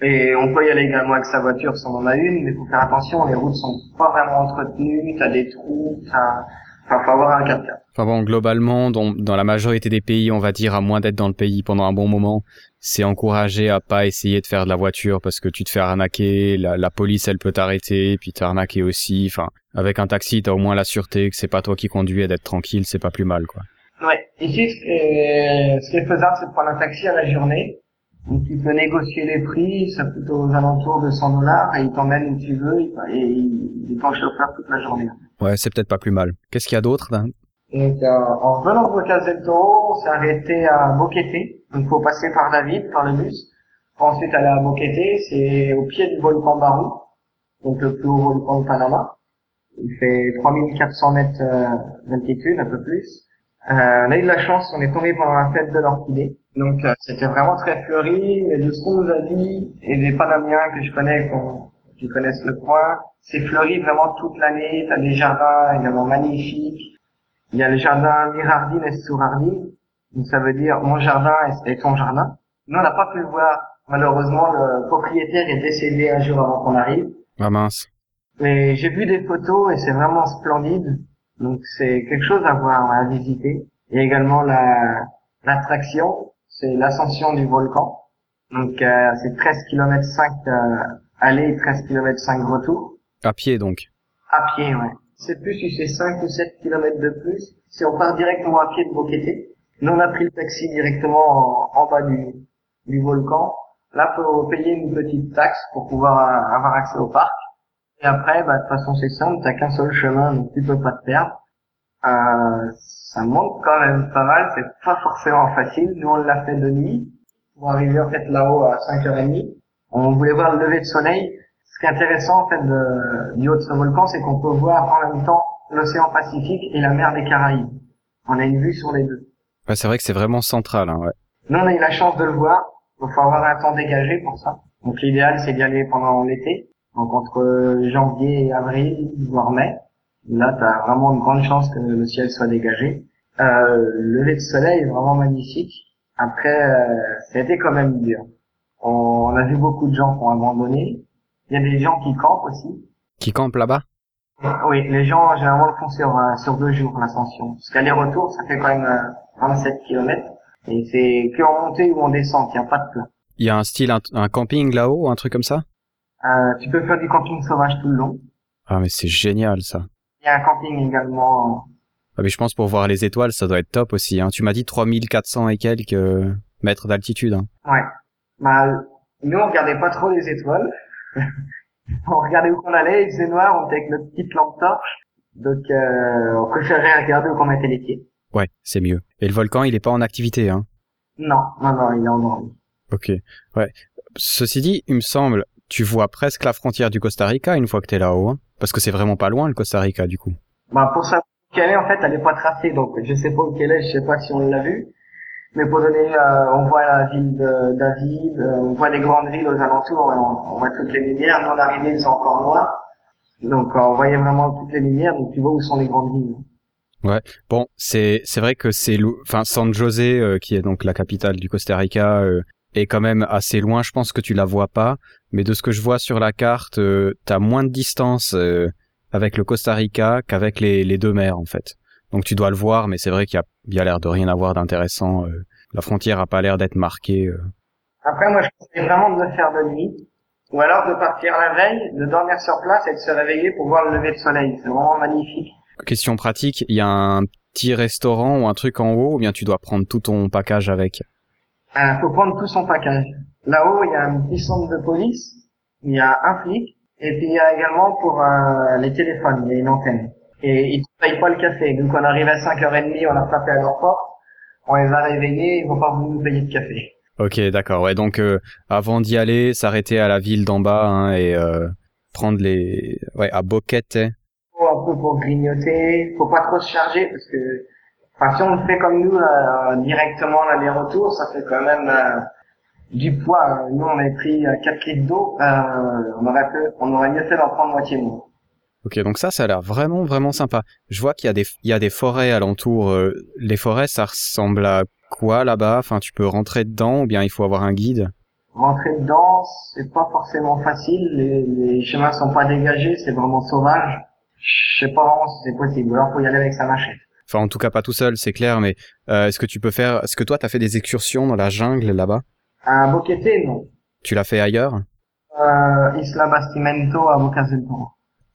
Et on peut y aller également avec sa voiture si on en a une, mais faut faire attention, les routes sont pas vraiment entretenues, t'as des trous, t'as... Faut avoir un 4 x Enfin bon, globalement, dans, la majorité des pays, on va dire, à moins d'être dans le pays pendant un bon moment, c'est encouragé à pas essayer de faire de la voiture parce que tu te fais arnaquer, la, la police, elle peut t'arrêter, puis t'arnaquer aussi. Enfin, avec un taxi, t'as au moins la sûreté que c'est pas toi qui conduis et d'être tranquille, c'est pas plus mal, quoi. Ouais. Ici, ce qui est, ce qui est faisable, c'est de prendre un taxi à la journée. Donc, tu peux négocier les prix, ça coûte aux alentours de 100 dollars, et il t'emmène où tu veux, et il il est ton chauffeur toute la journée. Ouais, c'est peut-être pas plus mal. Qu'est-ce qu'il y a d'autre hein? Donc, euh, en revenant de Bocas del Toro, on s'est arrêté à Boquete. Donc, faut passer par la ville, par le bus. Pour ensuite aller à Boquete, c'est au pied du volcan Barou, donc le plus haut volcan de Panama. Il fait 3400 mètres euh, d'altitude, un peu plus. Euh, on a eu de la chance, on est tombé pendant la fête de l'orchidée. Donc euh, c'était vraiment très fleuri, et de ce qu'on nous a dit, et des Panamiens que je connais, qu'on- qui connaissent le coin, c'est fleuri vraiment toute l'année, t'as des jardins également magnifiques. Il y a le jardin Mirardine et Sourardine, donc ça veut dire mon jardin et et ton jardin. Nous on n'a pas pu le voir, malheureusement le propriétaire est décédé un jour avant qu'on arrive. Ah mince. Mais j'ai vu des photos et c'est vraiment splendide. Donc c'est quelque chose à voir, à visiter. Et également la l'attraction, c'est l'ascension du volcan. Donc euh, c'est 13 km 5 euh, aller et 13 km 5 retour. À pied, donc. À pied, ouais. C'est plus si c'est 5 ou 7 km de plus. Si on part directement à pied de Boquete, nous on a pris le taxi directement en, en bas du, du volcan. Là, faut payer une petite taxe pour pouvoir euh, avoir accès au parc. Et après, bah, de toute façon, c'est simple, t'as qu'un seul chemin, donc tu peux pas te perdre. Euh, ça monte quand même pas mal, c'est pas forcément facile. Nous, on l'a fait de nuit, pour arriver en fait là-haut à 5h30. On voulait voir le lever de soleil. Ce qui est intéressant, en fait, de, du haut de ce volcan, c'est qu'on peut voir en même temps l'océan Pacifique et la mer des Caraïbes. On a une vue sur les deux. Ouais, c'est vrai que c'est vraiment central, hein, ouais. Nous, on a eu la chance de le voir. Il faut avoir un temps dégagé pour ça. Donc, l'idéal, c'est d'y aller pendant l'été. Donc, entre janvier et avril, voire mai. Là, tu as vraiment une grande chance que le ciel soit dégagé. Euh, le lever de soleil est vraiment magnifique. Après, euh, ça a été quand même dur. On, on a vu beaucoup de gens qui ont abandonné. Il y a des gens qui campent aussi. Qui campe là-bas? Oui, les gens généralement le font sur, euh, sur deux jours, l'ascension. Parce qu'aller-retour, ça fait quand même euh, 27 km. Et c'est que en montée ou en descente, il n'y a pas de plat. Il y a un style, un, un camping là-haut, un truc comme ça? Euh, tu peux faire du camping sauvage tout le long. Ah, mais c'est génial, ça. Il y a un camping également. Ah, mais je pense pour voir les étoiles, ça doit être top aussi. Hein. Tu m'as dit 3400 et quelques euh, mètres d'altitude. Hein. Ouais. Bah, Nous, on regardait pas trop les étoiles. on regardait où qu'on allait, il faisait noir, on était avec notre petite lampe torche. Donc, euh, on préférait regarder où qu'on mettait les pieds. Ouais, c'est mieux. Et le volcan, il est pas en activité, hein Non, non, non, il est endormi. Ok, ouais. Ceci dit, il me semble, tu vois presque la frontière du Costa Rica une fois que t'es là-haut, hein Parce que c'est vraiment pas loin, le Costa Rica, du coup. Bah, pour savoir où qu'elle est, en fait, elle est pas tracée, donc je sais pas où qu'elle est, je sais pas si on l'a vu. Mais pour donner, euh, on voit la ville David, euh, on voit les grandes villes aux alentours, on, on voit toutes les lumières. Nous, on arrivait, ils sont encore noirs. Donc, euh, on voyait vraiment toutes les lumières, donc tu vois où sont les grandes villes. Bon, c'est c'est vrai que c'est enfin San José euh, qui est donc la capitale du Costa Rica euh, est quand même assez loin. Je pense que tu la vois pas, mais de ce que je vois sur la carte, euh, t'as moins de distance euh, avec le Costa Rica qu'avec les les deux mers en fait. Donc tu dois le voir, mais c'est vrai qu'il y a a l'air de rien avoir d'intéressant. euh. la frontière a pas l'air d'être marquée. euh. Après, moi, je conseille vraiment de le faire de nuit. Ou alors de partir la veille, de dormir sur place et de se réveiller pour voir le lever de soleil. C'est vraiment magnifique. Question pratique, il y a un petit restaurant ou un truc en haut, ou bien tu dois prendre tout ton package avec? Il faut prendre tout son package. Là-haut, il y a un petit centre de police, il y a un flic, et puis il y a également pour euh, les téléphones, il y a une antenne. Et ils ne payent pas le café. Donc on arrive à 5h30, on a frappé à leur porte, on les a réveillés, ils vont pas nous payer de café. Ok, d'accord. Ouais, donc euh, avant d'y aller, s'arrêter à la ville d'en bas hein, et euh, prendre les, ouais, à Boquete. hein. Faut un peu pour grignoter, faut pas trop se charger parce que, enfin si on le fait comme nous euh, directement l'aller-retour, ça fait quand même euh, du poids. Nous on avait pris euh, 4 litres d'eau, euh, on aurait pu, on aurait mieux fait d'en prendre moitié moins. Ok, donc ça, ça a l'air vraiment, vraiment sympa. Je vois qu'il y a des, il y a des forêts alentours. euh, les forêts, ça ressemble à quoi là-bas? Enfin, tu peux rentrer dedans ou bien il faut avoir un guide? Rentrer dedans, c'est pas forcément facile. Les, les chemins sont pas dégagés, c'est vraiment sauvage. Je sais pas vraiment si c'est possible. Alors faut y aller avec sa machette. Enfin, en tout cas, pas tout seul, c'est clair. Mais euh, est-ce que tu peux faire Est-ce que toi, t'as fait des excursions dans la jungle là-bas? Un boqueté, non. Tu l'as fait ailleurs? Euh, Isla Bastimento à Bocas del Toro.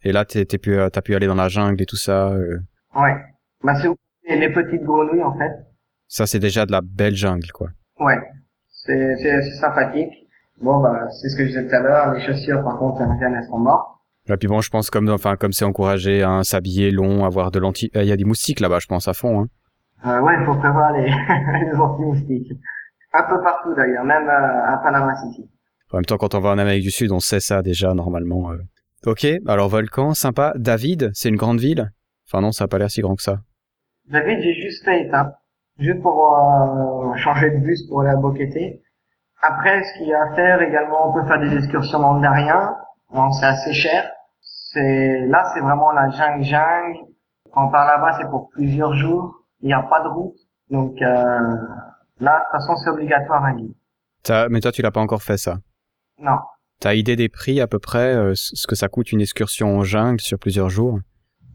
Et là, t'es, t'es pu, euh, t'as pu aller dans la jungle et tout ça. euh. Ouais. Bah c'est où les les petites grenouilles en fait. Ça, c'est déjà de la belle jungle, quoi. Ouais. C'est c'est c'est sympathique. Bon bah c'est ce que je disais tout à l'heure. Les chaussures par contre elles reviennent, elles sont mortes. Et puis bon, je pense comme, enfin, comme c'est encouragé, hein, s'habiller long, avoir de l'anti, Euh, il y a des moustiques là-bas, je pense à fond. Hein. Euh, ouais, il faut prévoir les les anti-moustiques. Un peu partout d'ailleurs, même euh, à Panama City. En même temps, quand on va en Amérique du Sud, on sait ça déjà normalement. euh. Ok, alors volcan, sympa. David, c'est une grande ville? Enfin non, ça a pas l'air si grand que ça. David, j'ai juste fait étape, juste pour euh, changer de bus pour aller à Boquete. Après, ce qu'il y a à faire également, on peut faire des excursions dans le Darien. Bon, c'est assez cher. C'est là, c'est vraiment la jungle jungle. Quand on part là-bas, c'est pour plusieurs jours. Il n'y a pas de route, donc euh, là, de toute façon, c'est obligatoire un guide. Mais toi, tu l'as pas encore fait ça. Non, T'as idée des prix à peu près, euh, ce que ça coûte une excursion en jungle sur plusieurs jours?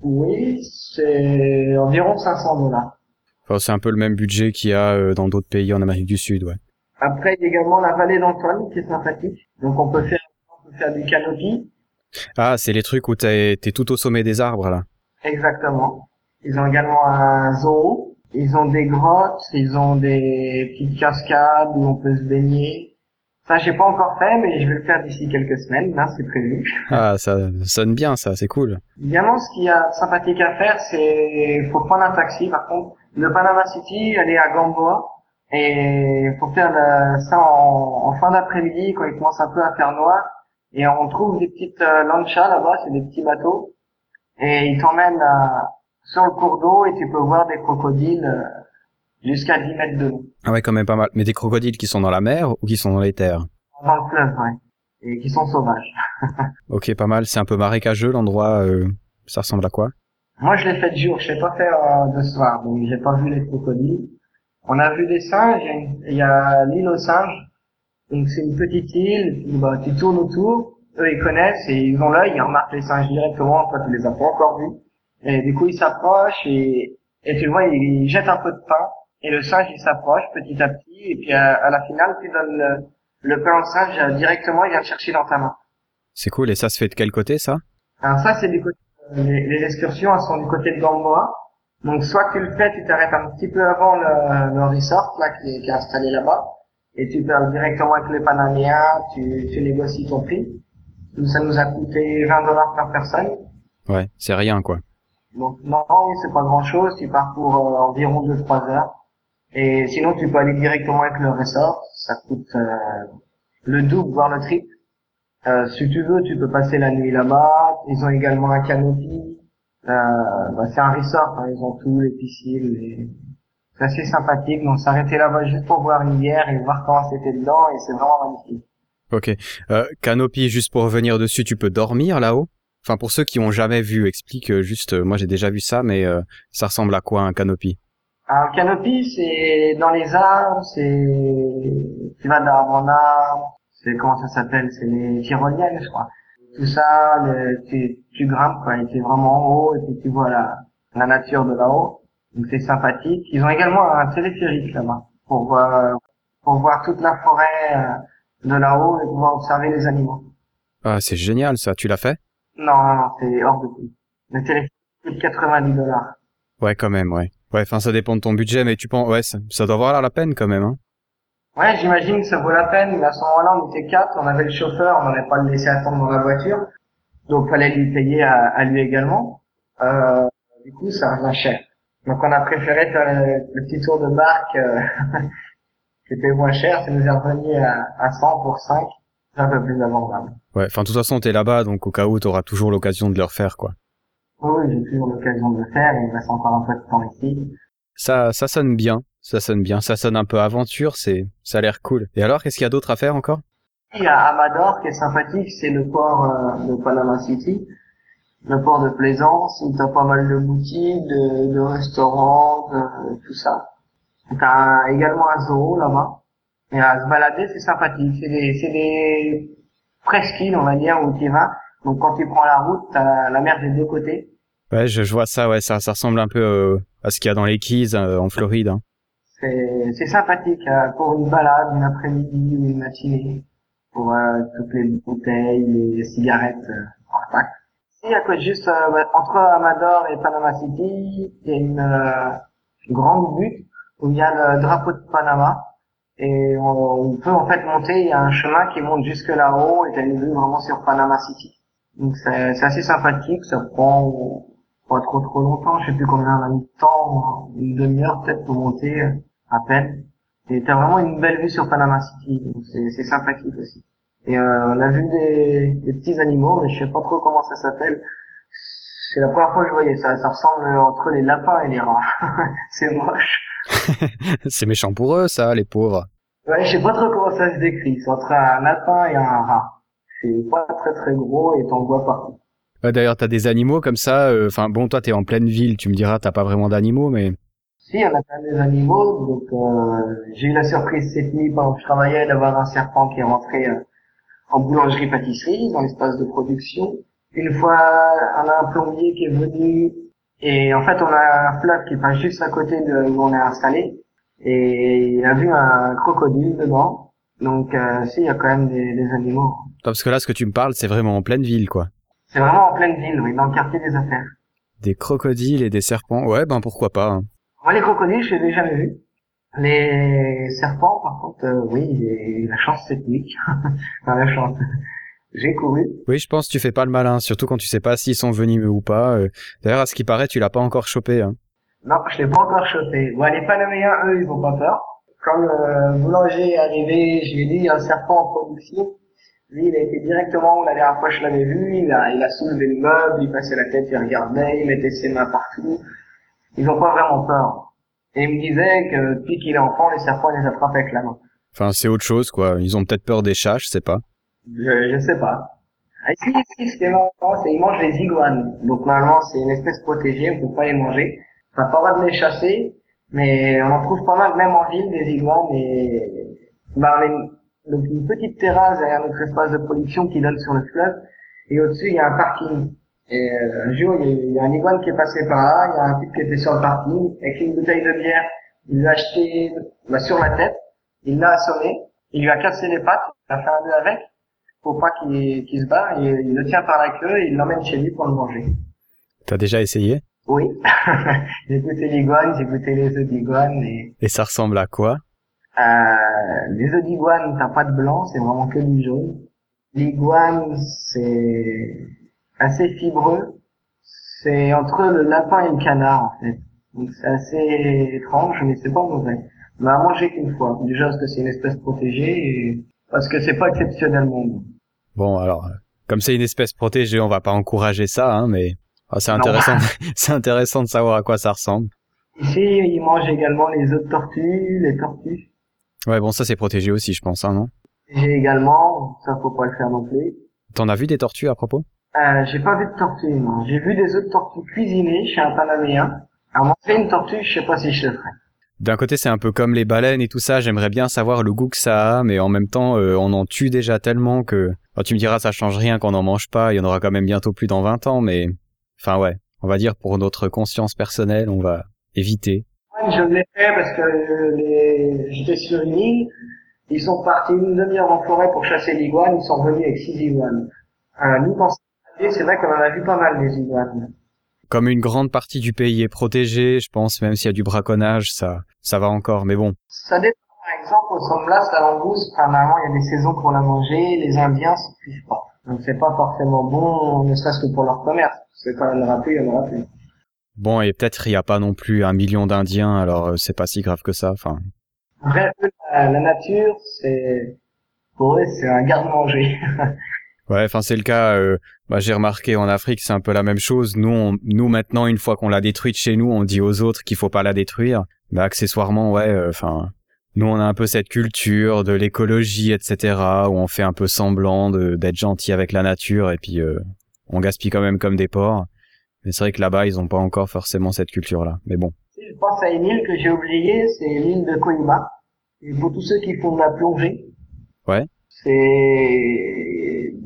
Oui, c'est environ 500 dollars. Enfin, c'est un peu le même budget qu'il y a euh, dans d'autres pays en Amérique du Sud, ouais. Après, il y a également la vallée d'Antoine qui est sympathique. Donc, on peut faire, faire du canopy. Ah, c'est les trucs où t'es t'es tout au sommet des arbres là. Exactement. Ils ont également un zoo. Ils ont des grottes. Ils ont des petites cascades où on peut se baigner. Ça, j'ai pas encore fait, mais je vais le faire d'ici quelques semaines. Là, c'est prévu. Ah, ça sonne bien, ça, c'est cool. Également, ce qu'il y a de sympathique à faire, c'est faut prendre un taxi. Par contre, de Panama City, aller à Gamboa. Et faut faire le- ça en, en fin d'après-midi, quand il commence un peu à faire noir. Et on trouve des petites euh, lanchas là-bas, c'est des petits bateaux. Et ils t'emmènent euh, sur le cours d'eau et tu peux voir des crocodiles euh, jusqu'à 10 mètres de l'eau. Ah ouais, quand même pas mal. Mais des crocodiles qui sont dans la mer ou qui sont dans les terres? Dans le fleuve, ouais. Et qui sont sauvages. Ok, pas mal. C'est un peu marécageux l'endroit. euh, ça ressemble à quoi? Moi, je l'ai fait de jour, je l'ai pas fait euh, de soir, donc j'ai pas vu les crocodiles. On a vu des singes, il y a l'île aux singes. Donc c'est une petite île, bah, tu tournes autour, eux ils connaissent et ils ont l'œil, ils remarquent les singes directement, toi tu les as pas encore vus. Et du coup ils s'approchent et, et tu le vois, ils, ils jettent un peu de pain et le singe il s'approche petit à petit et puis à, à la finale tu donnes le, le pain au singe directement, il vient le chercher dans ta main. C'est cool. Et ça se fait de quel côté, ça? Alors ça, c'est du côté, euh, les, les excursions, elles sont du côté de Gamboa. Donc soit tu le fais, tu t'arrêtes un petit peu avant le, le resort là qui est, qui est installé là-bas, et tu parles directement avec les Panaméens, tu, tu négocies ton prix. Ça nous a coûté 20 dollars par personne. Ouais, c'est rien quoi. Donc non, c'est pas grand chose, tu pars pour euh, environ 2-3 heures. Et sinon tu peux aller directement avec le ressort, ça coûte euh, le double voire le triple. Euh, si tu veux, tu peux passer la nuit là-bas. Ils ont également un canopy. Euh, bah, c'est un resort, hein, ils ont tout, les piscines. Les... C'est assez sympathique. Donc s'arrêter là-bas juste pour boire une bière et voir comment c'était dedans, et c'est vraiment magnifique. Ok. Euh, canopy, juste pour revenir dessus, tu peux dormir là-haut? Enfin, pour ceux qui ont jamais vu, explique euh, juste. moi, j'ai déjà vu ça, mais ça ressemble à quoi un canopy? Un canopy, c'est dans les arbres, c'est tu vas d'arbre en arbre, c'est comment ça s'appelle c'est les tyroliennes je crois tout ça le, tu, tu grimpes quoi et es vraiment en haut et puis tu vois la, la nature de là-haut donc c'est sympathique. Ils ont également un téléphérique là-bas pour voir pour voir toute la forêt euh, de là-haut et pouvoir observer les animaux. Ah c'est génial ça. Tu l'as fait? Non non c'est hors de prix. Le téléphérique coûte 90 dollars. Ouais quand même ouais. Ouais enfin ça dépend de ton budget mais tu penses ouais ça, ça doit valoir la peine quand même hein. Ouais, j'imagine que ça vaut la peine, mais à ce moment-là, on était quatre, on avait le chauffeur, on n'allait pas le laisser attendre dans la voiture, donc fallait lui payer à, lui également. Euh, du coup, ça revient cher. Donc on a préféré faire le, petit tour de barque euh, qui était moins cher, ça nous est revenu à, à 100 pour 5, c'est un peu plus abordable. Ouais, enfin de toute façon, t'es là-bas, donc au cas où, t'auras toujours l'occasion de le refaire, quoi. Oui, j'ai toujours l'occasion de le faire, et il reste encore un peu de temps ici. Ça, ça sonne bien. Ça sonne bien, ça sonne un peu aventure, c'est, ça a l'air cool. Et alors, qu'est-ce qu'il y a d'autre à faire encore? Il y a Amador qui est sympathique, c'est le port euh, de Panama City, le port de plaisance, où t'as pas mal de boutiques, de, de restaurants, de, tout ça. T'as également un zoo là-bas. Et à se balader, c'est sympathique. C'est des, c'est des presqu'îles, on va dire, où tu vas. Donc quand tu prends la route, t'as la mer des deux côtés. Ouais, je, vois ça, ouais, ça, ça ressemble un peu euh, à ce qu'il y a dans les Keys euh, en Floride. Hein c'est sympathique euh, pour une balade, une après-midi ou une matinée, pour euh, toutes les bouteilles, les cigarettes euh, hors taxe. Ici, à côté juste euh, entre Amador et Panama City, il y a une, grande butte où il y a le drapeau de Panama et on, peut en fait monter. Il y a un chemin qui monte jusque là-haut et t'as une vue vraiment sur Panama City. Donc c'est assez sympathique. Ça prend pas trop trop longtemps. Je sais plus combien on de temps, une demi-heure peut-être pour monter à peine. Et t'as vraiment une belle vue sur Panama City, donc c'est sympathique aussi. Et euh, on a vu des, des, petits animaux, mais je sais pas trop comment ça s'appelle. C'est la première fois que je voyais ça. Ça ressemble entre les lapins et les rats. c'est moche. c'est méchant pour eux, ça, les pauvres. Ouais, je sais pas trop comment ça se décrit. C'est entre un lapin et un rat. C'est pas très très gros et t'en vois partout. D'ailleurs, t'as des animaux comme ça. Euh, enfin, bon, toi, t'es en pleine ville. Tu me diras, t'as pas vraiment d'animaux, mais si, on a plein des animaux. Donc, euh, j'ai eu la surprise cette nuit pendant que je travaillais d'avoir un serpent qui est rentré euh, en boulangerie-pâtisserie dans l'espace de production. Une fois, on a un plombier qui est venu et en fait, on a un fleuve qui passe juste à côté de où on est installé et il a vu un crocodile dedans. Donc, euh, si, il y a quand même des, des animaux. Parce que là, ce que tu me parles, c'est vraiment en pleine ville, quoi. C'est vraiment en pleine ville, oui, dans le quartier des affaires. Des crocodiles et des serpents, ouais, ben pourquoi pas. Hein. Moi, les crocodiles, je les ai jamais vus. Les serpents, par contre, euh, oui, j'ai la chance cette nuit. la chance. J'ai couru. Oui, je pense que tu fais pas le malin, surtout quand tu sais pas s'ils sont venimeux ou pas. Euh. D'ailleurs, à ce qui paraît, tu l'as pas encore chopé. Hein. Non, je l'ai pas encore chopé. Bon, les Panaméens, eux, ils ont pas peur. Quand le boulanger est arrivé, je lui ai dit, il y a un serpent en production. Lui, il a été directement où la dernière fois je l'avais vu, il a, il a soulevé le meuble, il passait la tête, il regardait, il mettait ses mains partout ils n'ont pas vraiment peur. Et ils me disaient que depuis qu'il est enfant, les serpents, les attrapent avec la main. Enfin, c'est autre chose, quoi. Ils ont peut-être peur des chats, je sais pas. Je, je sais pas. Ici, ici, ce qui est marrant, c'est qu'ils mangent les iguanes. Donc, normalement, c'est une espèce protégée, on peut pas les manger. On n'a pas le droit de les chasser, mais on en trouve pas mal, même en ville, des iguanes, et, bah, on a une, donc une petite terrasse derrière notre espace de production qui donne sur le fleuve, et au-dessus, il y a un parking. Et euh, un jour, il y, a, un iguane qui est passé par là, il y a un type qui était sur le parking, avec une bouteille de bière, il l'a acheté bah, sur la tête, il l'a assommé, il lui a cassé les pattes, il a fait un nœud avec, pour pas qu'il se barre, il le tient par la queue et il l'emmène chez lui pour le manger. T'as déjà essayé? Oui, j'ai goûté l'iguane, j'ai goûté les œufs d'iguane et... Et ça ressemble à quoi? Euh, les œufs d'iguane, t'as pas de blanc, c'est vraiment que du jaune. L'iguane, c'est assez fibreux. C'est entre le lapin et le canard, en fait. Donc c'est assez étrange, mais c'est pas mauvais. On a mangé qu'une fois. Déjà parce que c'est une espèce protégée et parce que c'est pas exceptionnellement bon. Bon, alors, comme c'est une espèce protégée, on va pas encourager ça, hein, mais ah, c'est intéressant. c'est intéressant de savoir à quoi ça ressemble. Ici, ils mangent également les œufs de tortue, les tortues. Ouais, bon, ça c'est protégé aussi, je pense, hein, non? J'ai également, ça faut pas le faire non plus. T'en as vu des tortues à propos? Euh, J'ai pas vu de tortue, non. J'ai vu des œufs de tortue cuisinés chez un Panaméen. Alors manger une tortue, je sais pas si je le ferais. D'un côté, c'est un peu comme les baleines et tout ça. J'aimerais bien savoir le goût que ça a, mais en même temps, euh, on en tue déjà tellement que. tu me diras, ça change rien qu'on n'en mange pas. Il y en aura quand même bientôt plus dans 20 ans, mais. Enfin ouais, on va dire pour notre conscience personnelle, on va éviter. Je l'ai fait parce que les... j'étais sur une île. Ils sont partis une demi-heure en forêt pour chasser l'iguane. Ils sont revenus avec six iguanes. Euh, nous, quand c'est vrai qu'on en a vu pas mal des iguanes comme une grande partie du pays est protégée, je pense même s'il y a du braconnage, ça, ça va encore. Mais bon. Ça dépend. Par exemple, au Somblas, la langouste, normalement, il y a des saisons pour la manger. Les Indiens s'en fichent pas. Donc c'est pas forcément bon, ne serait-ce que pour leur commerce. C'est quand il y en aura plus, il y en aura plus. Bon, et peut-être il n'y a pas non plus un million d'Indiens, alors euh, c'est pas si grave que ça. Enfin. Bref, la, la nature, c'est pour eux, c'est un garde-manger. Ouais, enfin c'est le cas. Euh, bah, j'ai remarqué en Afrique, c'est un peu la même chose. Nous, nous maintenant, une fois qu'on l'a détruite chez nous, on dit aux autres qu'il faut pas la détruire. Mais accessoirement, ouais, euh, enfin, nous on a un peu cette culture de l'écologie, etc., où on fait un peu semblant d'être gentil avec la nature et puis euh, on gaspille quand même comme des porcs. Mais c'est vrai que là-bas, ils ont pas encore forcément cette culture-là. Mais bon. Je pense à une île que j'ai oubliée, c'est l'île de Koima. Et pour tous ceux qui font de la plongée. Ouais. C'est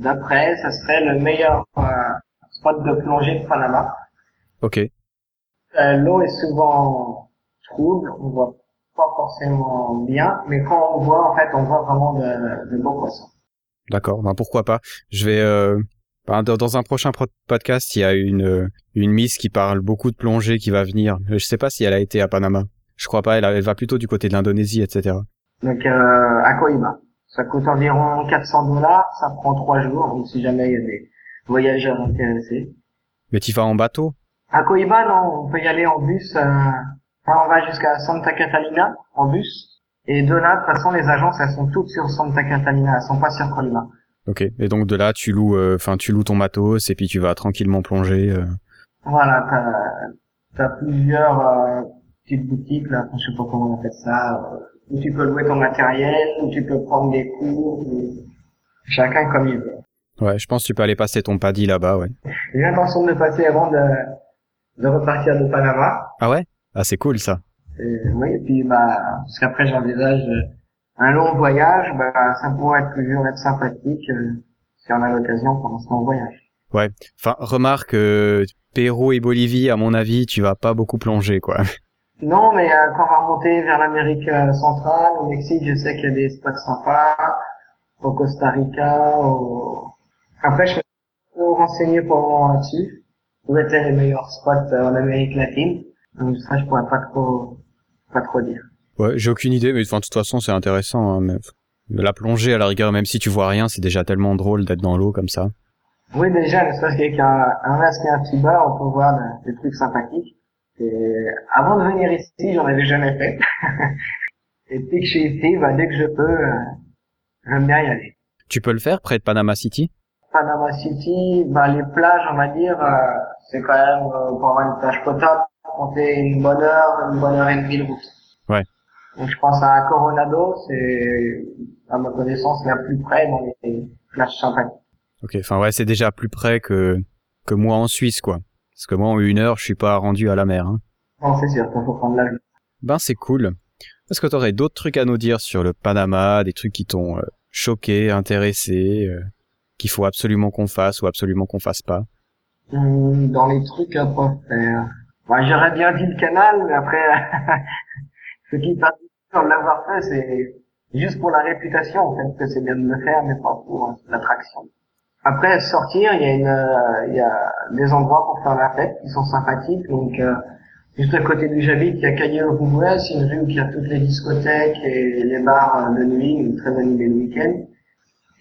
D'après, ça serait le meilleur euh, spot de plongée de Panama. Ok. Euh, L'eau est souvent trouble, on voit pas forcément bien, mais quand on voit, en fait, on voit vraiment de, de beaux poissons. D'accord, ben pourquoi pas. Je vais euh, ben, dans un prochain podcast, il y a une une miss qui parle beaucoup de plongée qui va venir. Je sais pas si elle a été à Panama. Je crois pas. Elle, elle va plutôt du côté de l'Indonésie, etc. Donc euh, à Coiba. Ça coûte environ 400 dollars, ça prend trois jours, donc si jamais il y a des voyageurs intéressés. Mais tu vas en bateau? À Coiba, non, on peut y aller en bus. Euh, on va jusqu'à Santa Catalina en bus. Et de là, de toute façon, les agences, elles sont toutes sur Santa Catalina, elles sont pas sur Coiba. Ok. Et donc de là, tu loues, euh, enfin, tu loues ton matos et puis tu vas tranquillement plonger. Euh... Voilà, t'as as plusieurs euh, petites boutiques là, je sais pas comment on appelle ça euh, où tu peux louer ton matériel, où tu peux prendre des cours, chacun comme il veut. Ouais, je pense que tu peux aller passer ton paddy là-bas, ouais. J'ai l'intention de passer avant de, de repartir de Panama. Ah ouais? Ah c'est cool ça. Et, oui, et puis bah, parce qu'après j'envisage un long voyage, bah, ça pourrait être toujours être sympathique euh, si on a l'occasion pendant ce long voyage. Ouais, enfin remarque, euh, Pérou et Bolivie, à mon avis, tu vas pas beaucoup plonger quoi. Non, mais euh, quand on va remonter vers l'Amérique euh, centrale, au Mexique, je sais qu'il y a des spots sympas, au Costa Rica, au... Après, je suis trop renseigné pour le moment là-dessus. Où étaient les meilleurs spots euh, en Amérique latine Donc ça, je pourrais pas trop, pas trop dire. Ouais, j'ai aucune idée, mais enfin, de toute façon, c'est intéressant. Hein, mais la plongée, à la rigueur, même si tu vois rien, c'est déjà tellement drôle d'être dans l'eau comme ça. Oui, déjà, ne serait-ce qu'avec un, un masque et un tuba, on peut voir des trucs sympathiques. Et avant de venir ici, j'en avais jamais fait. et dès que je suis ici, bah, dès que je peux, euh, j'aime bien y aller. Tu peux le faire près de Panama City? Panama City, bah, les plages, on va dire, euh, c'est quand même euh, pour avoir une plage potable, compter une bonne heure, une bonne heure et demie de route. Ouais. Donc je pense à Coronado, c'est à ma connaissance la plus près dans les plages sympathiques. Ok, enfin ouais, c'est déjà plus près que que moi en Suisse, quoi. Parce que moi, en une heure, je suis pas rendu à la mer. Hein. Non, c'est sûr, faut prendre l'avion. Ben, c'est cool. Est-ce que tu aurais d'autres trucs à nous dire sur le Panama, des trucs qui t'ont euh, choqué, intéressé, euh, qu'il faut absolument qu'on fasse ou absolument qu'on fasse pas? Hum, Dans les trucs à pas faire. J'aurais bien dit le canal, mais après, ce qui passe de l'avoir fait, c'est juste pour la réputation, en fait, que c'est bien de le faire, mais pas pour euh, l'attraction. Après sortir, il y a une, euh, il y a des endroits pour faire la fête qui sont sympathiques. Donc, euh, Juste à côté d'où j'habite, il y a Calle Uruguay, c'est une rue où il y a toutes les discothèques et les bars de nuit, très animés le week-end.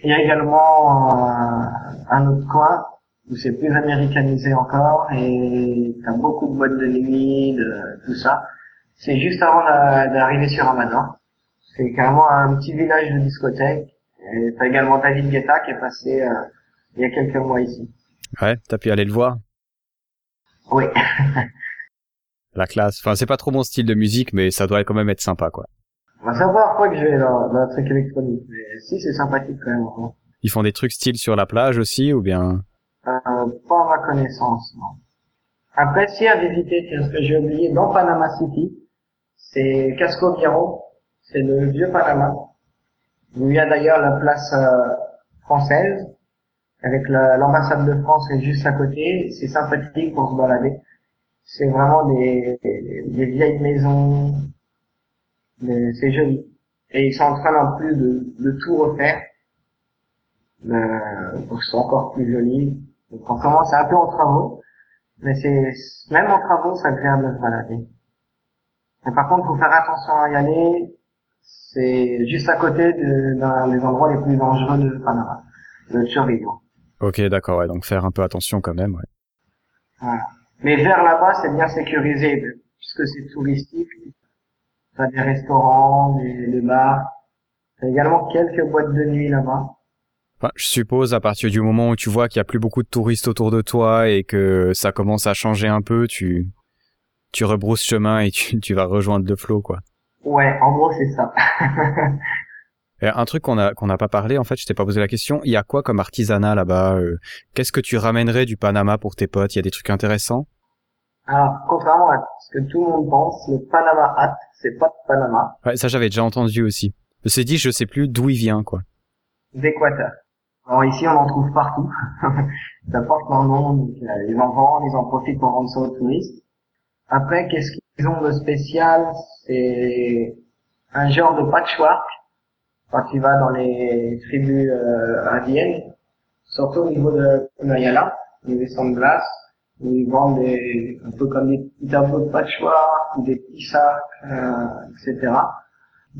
Il y a également euh, un autre coin où c'est plus américanisé encore et t'as beaucoup de boîtes de nuit, de tout ça. C'est juste avant d'arriver sur Ramadan. C'est carrément un petit village de discothèque. Et t'as également David Guetta qui est passé euh, il y a quelques mois ici. Ouais, t'as pu aller le voir? Oui. La classe. Enfin, c'est pas trop mon style de musique, mais ça doit quand même être sympa, quoi. On va savoir quoi que je vais dans, dans un truc électronique. Mais si, c'est sympathique quand même. Ils font des trucs style sur la plage aussi, ou bien? Euh, Pas à ma connaissance, non. Après, si à visiter, ce que j'ai oublié, dans Panama City, c'est Casco Viejo, c'est le vieux Panama, où il y a d'ailleurs la place euh, française, avec l'ambassade de France est juste à côté, c'est sympathique pour se balader. C'est vraiment des, des, vieilles maisons, c'est joli. Et ils sont en train en plus de, de tout refaire, euh, pour que ce soit encore plus joli. Donc on commence un peu en travaux, mais c'est même en travaux, c'est agréable de se balader. Mais par contre, faut faire attention à y aller. C'est juste à côté de, d'un des endroits les plus dangereux de Panama, le surveillant. Ok, d'accord, ouais, donc faire un peu attention quand même, ouais. Voilà. Mais vers là-bas, c'est bien sécurisé, puisque c'est touristique. T'as des restaurants, des, des bars. T'as également quelques boîtes de nuit là-bas. Enfin, je suppose à partir du moment où tu vois qu'il y a plus beaucoup de touristes autour de toi et que ça commence à changer un peu, tu tu rebrousses chemin et tu, tu vas rejoindre le flot, quoi. Ouais, en gros, c'est ça. un truc qu'on a qu'on n'a pas parlé, en fait, je t'ai pas posé la question. Il y a quoi comme artisanat là-bas euh, Qu'est-ce que tu ramènerais du Panama pour tes potes? Il y a des trucs intéressants? Alors, contrairement à ce que tout le monde pense, le Panama Hat, c'est pas de Panama. Ouais, ça j'avais déjà entendu aussi. Je sais dit, je sais plus d'où il vient, quoi. D'Équateur. Alors ici, on en trouve partout. ça porte leur nom, donc euh, ils en vendent, ils en profitent pour vendre ça aux touristes. Après, qu'est-ce qu'ils ont de spécial? C'est un genre de patchwork quand tu vas dans les tribus euh, indiennes, surtout au niveau de Nayala, les sont de glace, où ils vendent des, un peu comme des petits tableaux de patchwork, des petits sacs, euh, etc.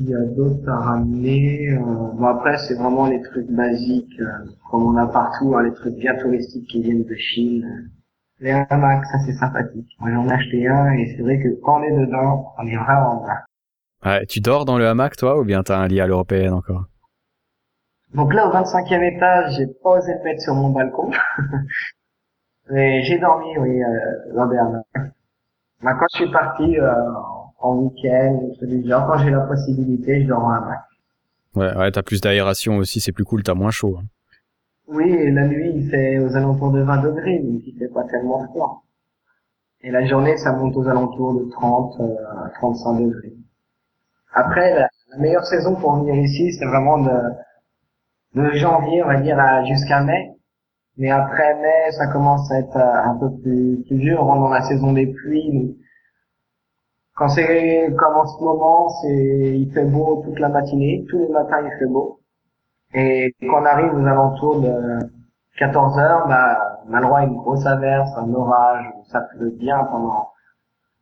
Il y a d'autres à ramener. Euh, bon après c'est vraiment les trucs basiques, euh, comme on a partout, hein, les trucs bien touristiques qui viennent de Chine. Les hamacs, ça c'est sympathique. Moi j'en ai acheté un et c'est vrai que quand on est dedans, on est vraiment bien. Ouais, tu dors dans le hamac, toi, ou bien t'as un lit à l'européenne encore? Donc là, au 25e étage, j'ai pas osé le mettre sur mon balcon. Mais j'ai dormi, oui, euh, des hamacs. Bah, quand je suis parti euh, en week-end, genre, quand j'ai la possibilité, je dors en hamac. Ouais, ouais, t'as plus d'aération aussi, c'est plus cool, t'as moins chaud. Hein. Oui, et la nuit, il fait aux alentours de 20 degrés, donc il fait pas tellement froid. Et la journée, ça monte aux alentours de 30, euh, 35 degrés. Après, la, meilleure saison pour venir ici, c'est vraiment de, de janvier, on va dire, jusqu'à mai. Mais après mai, ça commence à être euh, un peu plus, plus dur. On rentre dans la saison des pluies. Quand c'est comme en ce moment, c'est il fait beau toute la matinée, tous les matins il fait beau. Et quand on arrive aux alentours de 14 heures, bah, on a le droit à une grosse averse, un orage, ça pleut bien pendant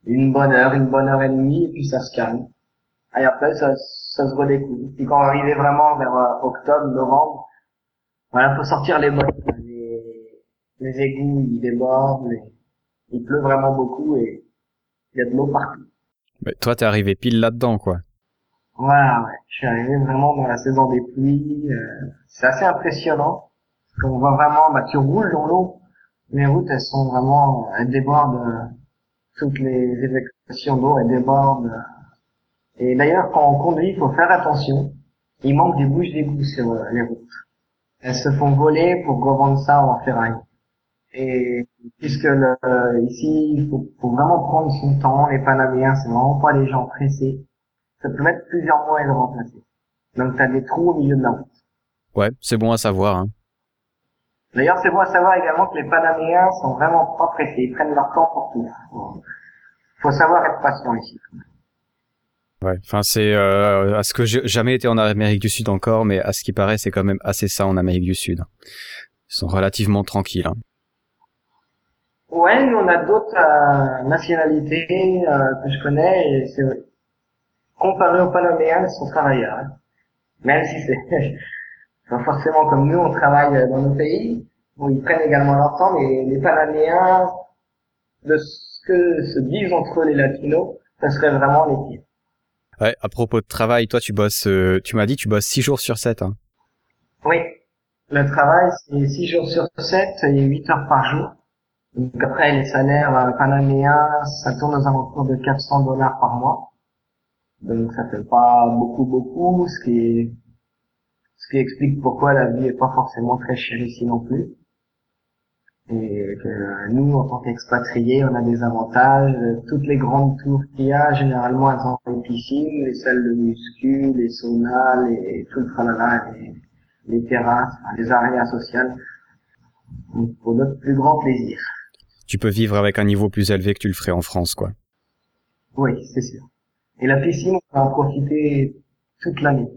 une bonne heure, une bonne heure et demie, et puis ça se calme. Et après, ça, ça se redécouvre. Puis quand on arrivait vraiment vers euh, octobre, novembre, voilà, faut sortir les bottes. Les, les égouts, ils débordent, il pleut vraiment beaucoup et il y a de l'eau partout. Mais toi, t'es arrivé pile là-dedans, quoi. Voilà, ouais. Je suis arrivé vraiment dans la saison des pluies. Euh, c'est assez impressionnant. Parce qu'on voit vraiment, bah, tu roules dans l'eau. Les routes, elles sont vraiment, elles débordent, euh, toutes les évacuations d'eau, elles débordent. Et d'ailleurs, quand on conduit, il faut faire attention. Il manque des bouches d'égout sur euh, les routes. Elles se font voler pour revendre ça en ferraille. Et puisque le, euh, ici, il faut, vraiment prendre son temps, les Panaméens, c'est vraiment pas les gens pressés. Ça peut mettre plusieurs mois à le remplacer. Donc t'as des trous au milieu de la route. Ouais, c'est bon à savoir. Hein. D'ailleurs, c'est bon à savoir également que les Panaméens sont vraiment pas pressés. Ils prennent leur temps pour tout. Faut savoir être patient ici. Ouais, enfin c'est euh, à ce que j'ai jamais été en Amérique du Sud encore, mais à ce qui paraît c'est quand même assez ça en Amérique du Sud. Ils sont relativement tranquilles. Hein. Ouais, nous on a d'autres euh, nationalités euh, que je connais et c'est comparé aux Panaméens, ils sont travailleurs. Hein. Même si c'est forcément comme nous, on travaille dans nos pays, où ils prennent également leur temps, mais les Panaméens, de ce que se disent entre les Latinos, ça serait vraiment les pires. Ouais, à propos de travail, toi tu bosses, euh, tu m'as dit tu bosses 6 jours sur 7. Hein. Oui, le travail c'est 6 jours sur 7 et 8 heures par jour. Donc après les salaires euh, panaméens, ça tourne aux alentours de 400 dollars par mois. Donc ça fait pas beaucoup beaucoup, ce qui est, ce qui explique pourquoi la vie est pas forcément très chère ici non plus. Et que nous, en tant qu'expatriés, on a des avantages. Toutes les grandes tours qu'il y a, généralement, elles ont des piscines, les salles de muscu, les saunas, les, tout le tralala, les, les terrasses, les aréas sociales. Donc, pour notre plus grand plaisir. Tu peux vivre avec un niveau plus élevé que tu le ferais en France, quoi. Oui, c'est sûr. Et la piscine, on va en profiter toute l'année.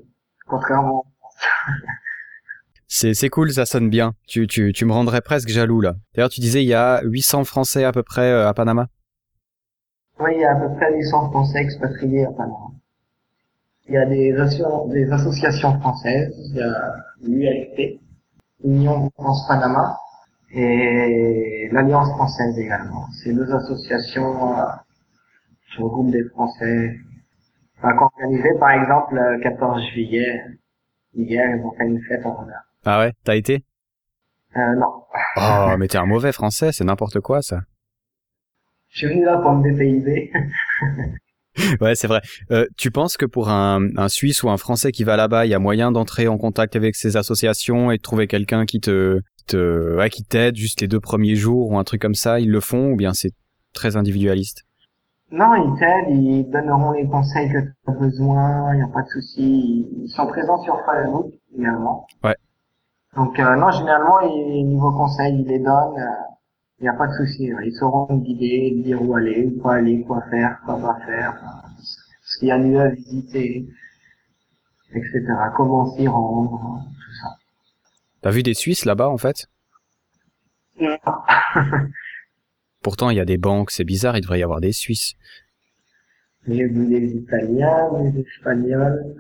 Contrairement C'est, c'est cool, ça sonne bien. Tu, tu, tu me rendrais presque jaloux, là. D'ailleurs, tu disais, il y a 800 Français à peu près euh, à Panama Oui, il y a à peu près 800 Français expatriés à Panama. Il y a des, des associations françaises, il y a l'UFP, Union France-Panama, et l'Alliance française également. C'est deux associations euh, regroupent des Français, enfin, qui organisé par exemple le 14 juillet. Hier, ils ont fait une fête en honneur. Ah ouais, t'as été? Euh, non. Oh, mais t'es un mauvais français, c'est n'importe quoi ça. Je suis venu là pour me dépayser. ouais, c'est vrai. Euh, tu penses que pour un, un Suisse ou un Français qui va là-bas, il y a moyen d'entrer en contact avec ces associations et de trouver quelqu'un qui te, te ouais, qui t'aide juste les deux premiers jours ou un truc comme ça Ils le font ou bien c'est très individualiste? Non, ils t'aident, ils donneront les conseils que tu as besoin, il n'y a pas de souci. Ils sont présents sur Facebook également. Ouais. Donc euh, non, généralement, ils, niveau conseils, ils les donnent. Il n'y a pas de souci. Ils sauront nous guider, dire où aller, où pas aller, quoi faire, quoi pas faire, ce qu'il y a lieu à visiter, etc. Comment s'y rendre, tout ça. T'as vu des Suisses là-bas en fait? Non. Pourtant, il y a des banques, c'est bizarre, il devrait y avoir des Suisses. J'ai vu des Italiens, des Espagnols,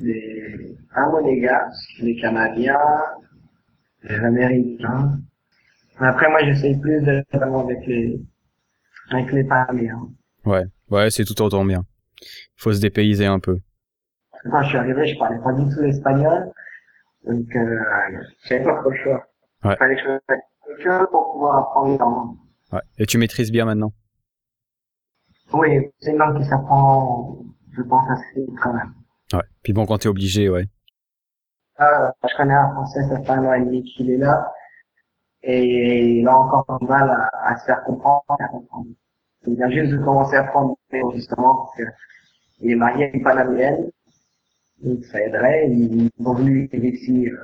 des Monégasques, des Canadiens, des Américains. Après, moi, j'essaye plus d'être vraiment avec les, avec les Parisiens. Ouais, ouais, c'est tout autant bien. Il faut se dépayser un peu. Quand je suis arrivé, je parlais pas du tout l'espagnol. Donc, euh, j'avais pas trop le choix. Ouais. Fallait que je fasse pour pouvoir apprendre langue. Ouais. Et tu maîtrises bien maintenant? Oui, c'est une langue qui s'apprend, je pense, assez vite quand même. Ouais. Puis bon, quand t'es obligé, ouais. Euh, je connais un français, ça fait un an et demi qu'il est là. Et il a encore pas mal à, se faire comprendre. Il vient juste de commencer à prendre justement parce que il est marié à une panaméenne. Donc ça aiderait. Il est revenu ici euh,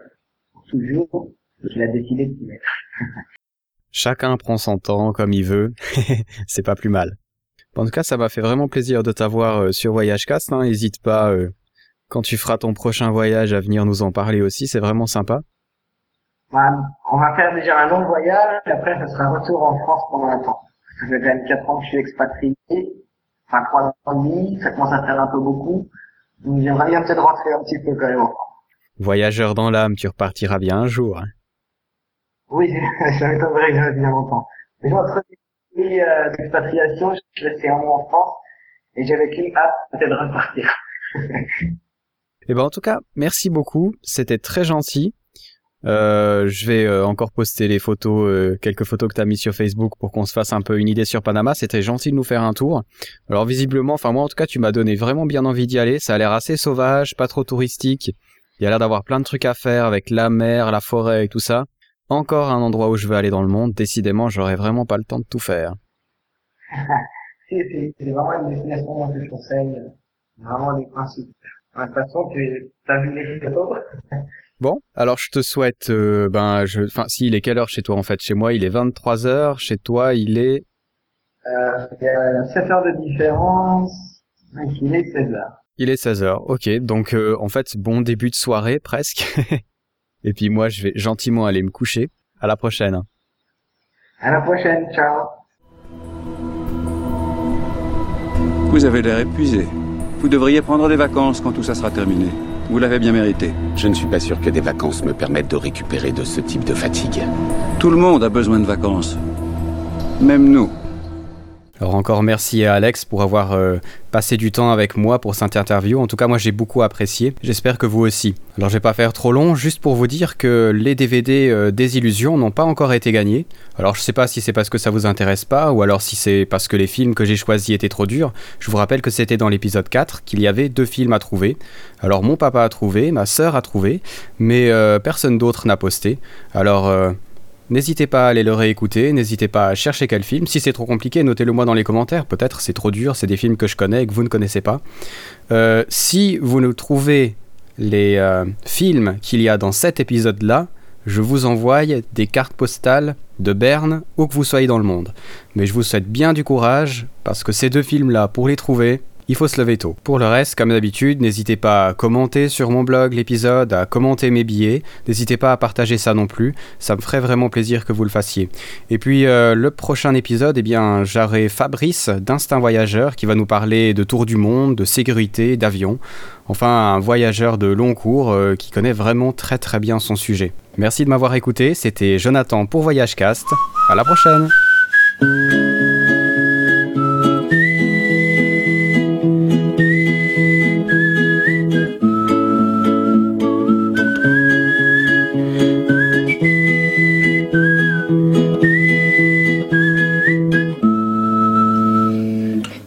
toujours. Il a décidé de mettre. Chacun prend son temps comme il veut. c'est pas plus mal. En tout cas, ça m'a fait vraiment plaisir de t'avoir euh, sur Voyagecast. Hein. N'hésite pas, euh, quand tu feras ton prochain voyage, à venir nous en parler aussi. C'est vraiment sympa. Bah, on va faire déjà un long voyage, et après, ça sera retour en France pendant un temps. Ça fait quand même 4 ans que je suis expatrié. Enfin, 3 ans et demi, ça commence à faire un peu beaucoup. Donc, j'aimerais bien peut-être rentrer un petit peu quand même. Voyageur dans l'âme, tu repartiras bien un jour. hein. Oui, ça m'étonnerait que bien longtemps. Mais entre pays euh, d'expatriation, je suis resté un mois en France, et j'avais qu'une hâte, c'était de repartir. Eh ben, en tout cas, merci beaucoup. C'était très gentil. Euh, je vais euh, encore poster les photos, euh, quelques photos que tu as mis sur Facebook pour qu'on se fasse un peu une idée sur Panama. C'était gentil de nous faire un tour. Alors visiblement, enfin moi en tout cas, tu m'as donné vraiment bien envie d'y aller. Ça a l'air assez sauvage, pas trop touristique. Il y a l'air d'avoir plein de trucs à faire avec la mer, la forêt et tout ça. Encore un endroit où je veux aller dans le monde. Décidément, j'aurai vraiment pas le temps de tout faire. C'est vraiment une destination que je conseille. Vraiment des principes. De toute façon, tu as vu les photos Bon, alors je te souhaite, euh, ben, je, enfin, si il est quelle heure chez toi en fait Chez moi, il est 23 heures. Chez toi, il est euh, Il y a 7 heures de différence, donc il est 16 heures. Il est 16h, ok. Donc euh, en fait, bon début de soirée presque. Et puis moi, je vais gentiment aller me coucher. À la prochaine. À la prochaine, ciao. Vous avez l'air épuisé. Vous devriez prendre des vacances quand tout ça sera terminé. Vous l'avez bien mérité. Je ne suis pas sûr que des vacances me permettent de récupérer de ce type de fatigue. Tout le monde a besoin de vacances. Même nous. Alors encore merci à Alex pour avoir euh, passé du temps avec moi pour cette interview. En tout cas, moi j'ai beaucoup apprécié. J'espère que vous aussi. Alors je vais pas faire trop long, juste pour vous dire que les DVD euh, des illusions n'ont pas encore été gagnés. Alors je sais pas si c'est parce que ça vous intéresse pas ou alors si c'est parce que les films que j'ai choisis étaient trop durs. Je vous rappelle que c'était dans l'épisode 4 qu'il y avait deux films à trouver. Alors mon papa a trouvé, ma sœur a trouvé, mais euh, personne d'autre n'a posté. Alors N'hésitez pas à aller le réécouter, n'hésitez pas à chercher quel film. Si c'est trop compliqué, notez-le moi dans les commentaires. Peut-être c'est trop dur, c'est des films que je connais et que vous ne connaissez pas. Euh, si vous nous trouvez les euh, films qu'il y a dans cet épisode-là, je vous envoie des cartes postales de Berne où que vous soyez dans le monde. Mais je vous souhaite bien du courage parce que ces deux films-là, pour les trouver, il faut se lever tôt. Pour le reste, comme d'habitude, n'hésitez pas à commenter sur mon blog l'épisode, à commenter mes billets, n'hésitez pas à partager ça non plus, ça me ferait vraiment plaisir que vous le fassiez. Et puis euh, le prochain épisode, eh bien, j'aurai Fabrice d'Instinct Voyageur qui va nous parler de tour du monde, de sécurité, d'avion. Enfin, un voyageur de long cours euh, qui connaît vraiment très très bien son sujet. Merci de m'avoir écouté, c'était Jonathan pour Voyagecast. À la prochaine!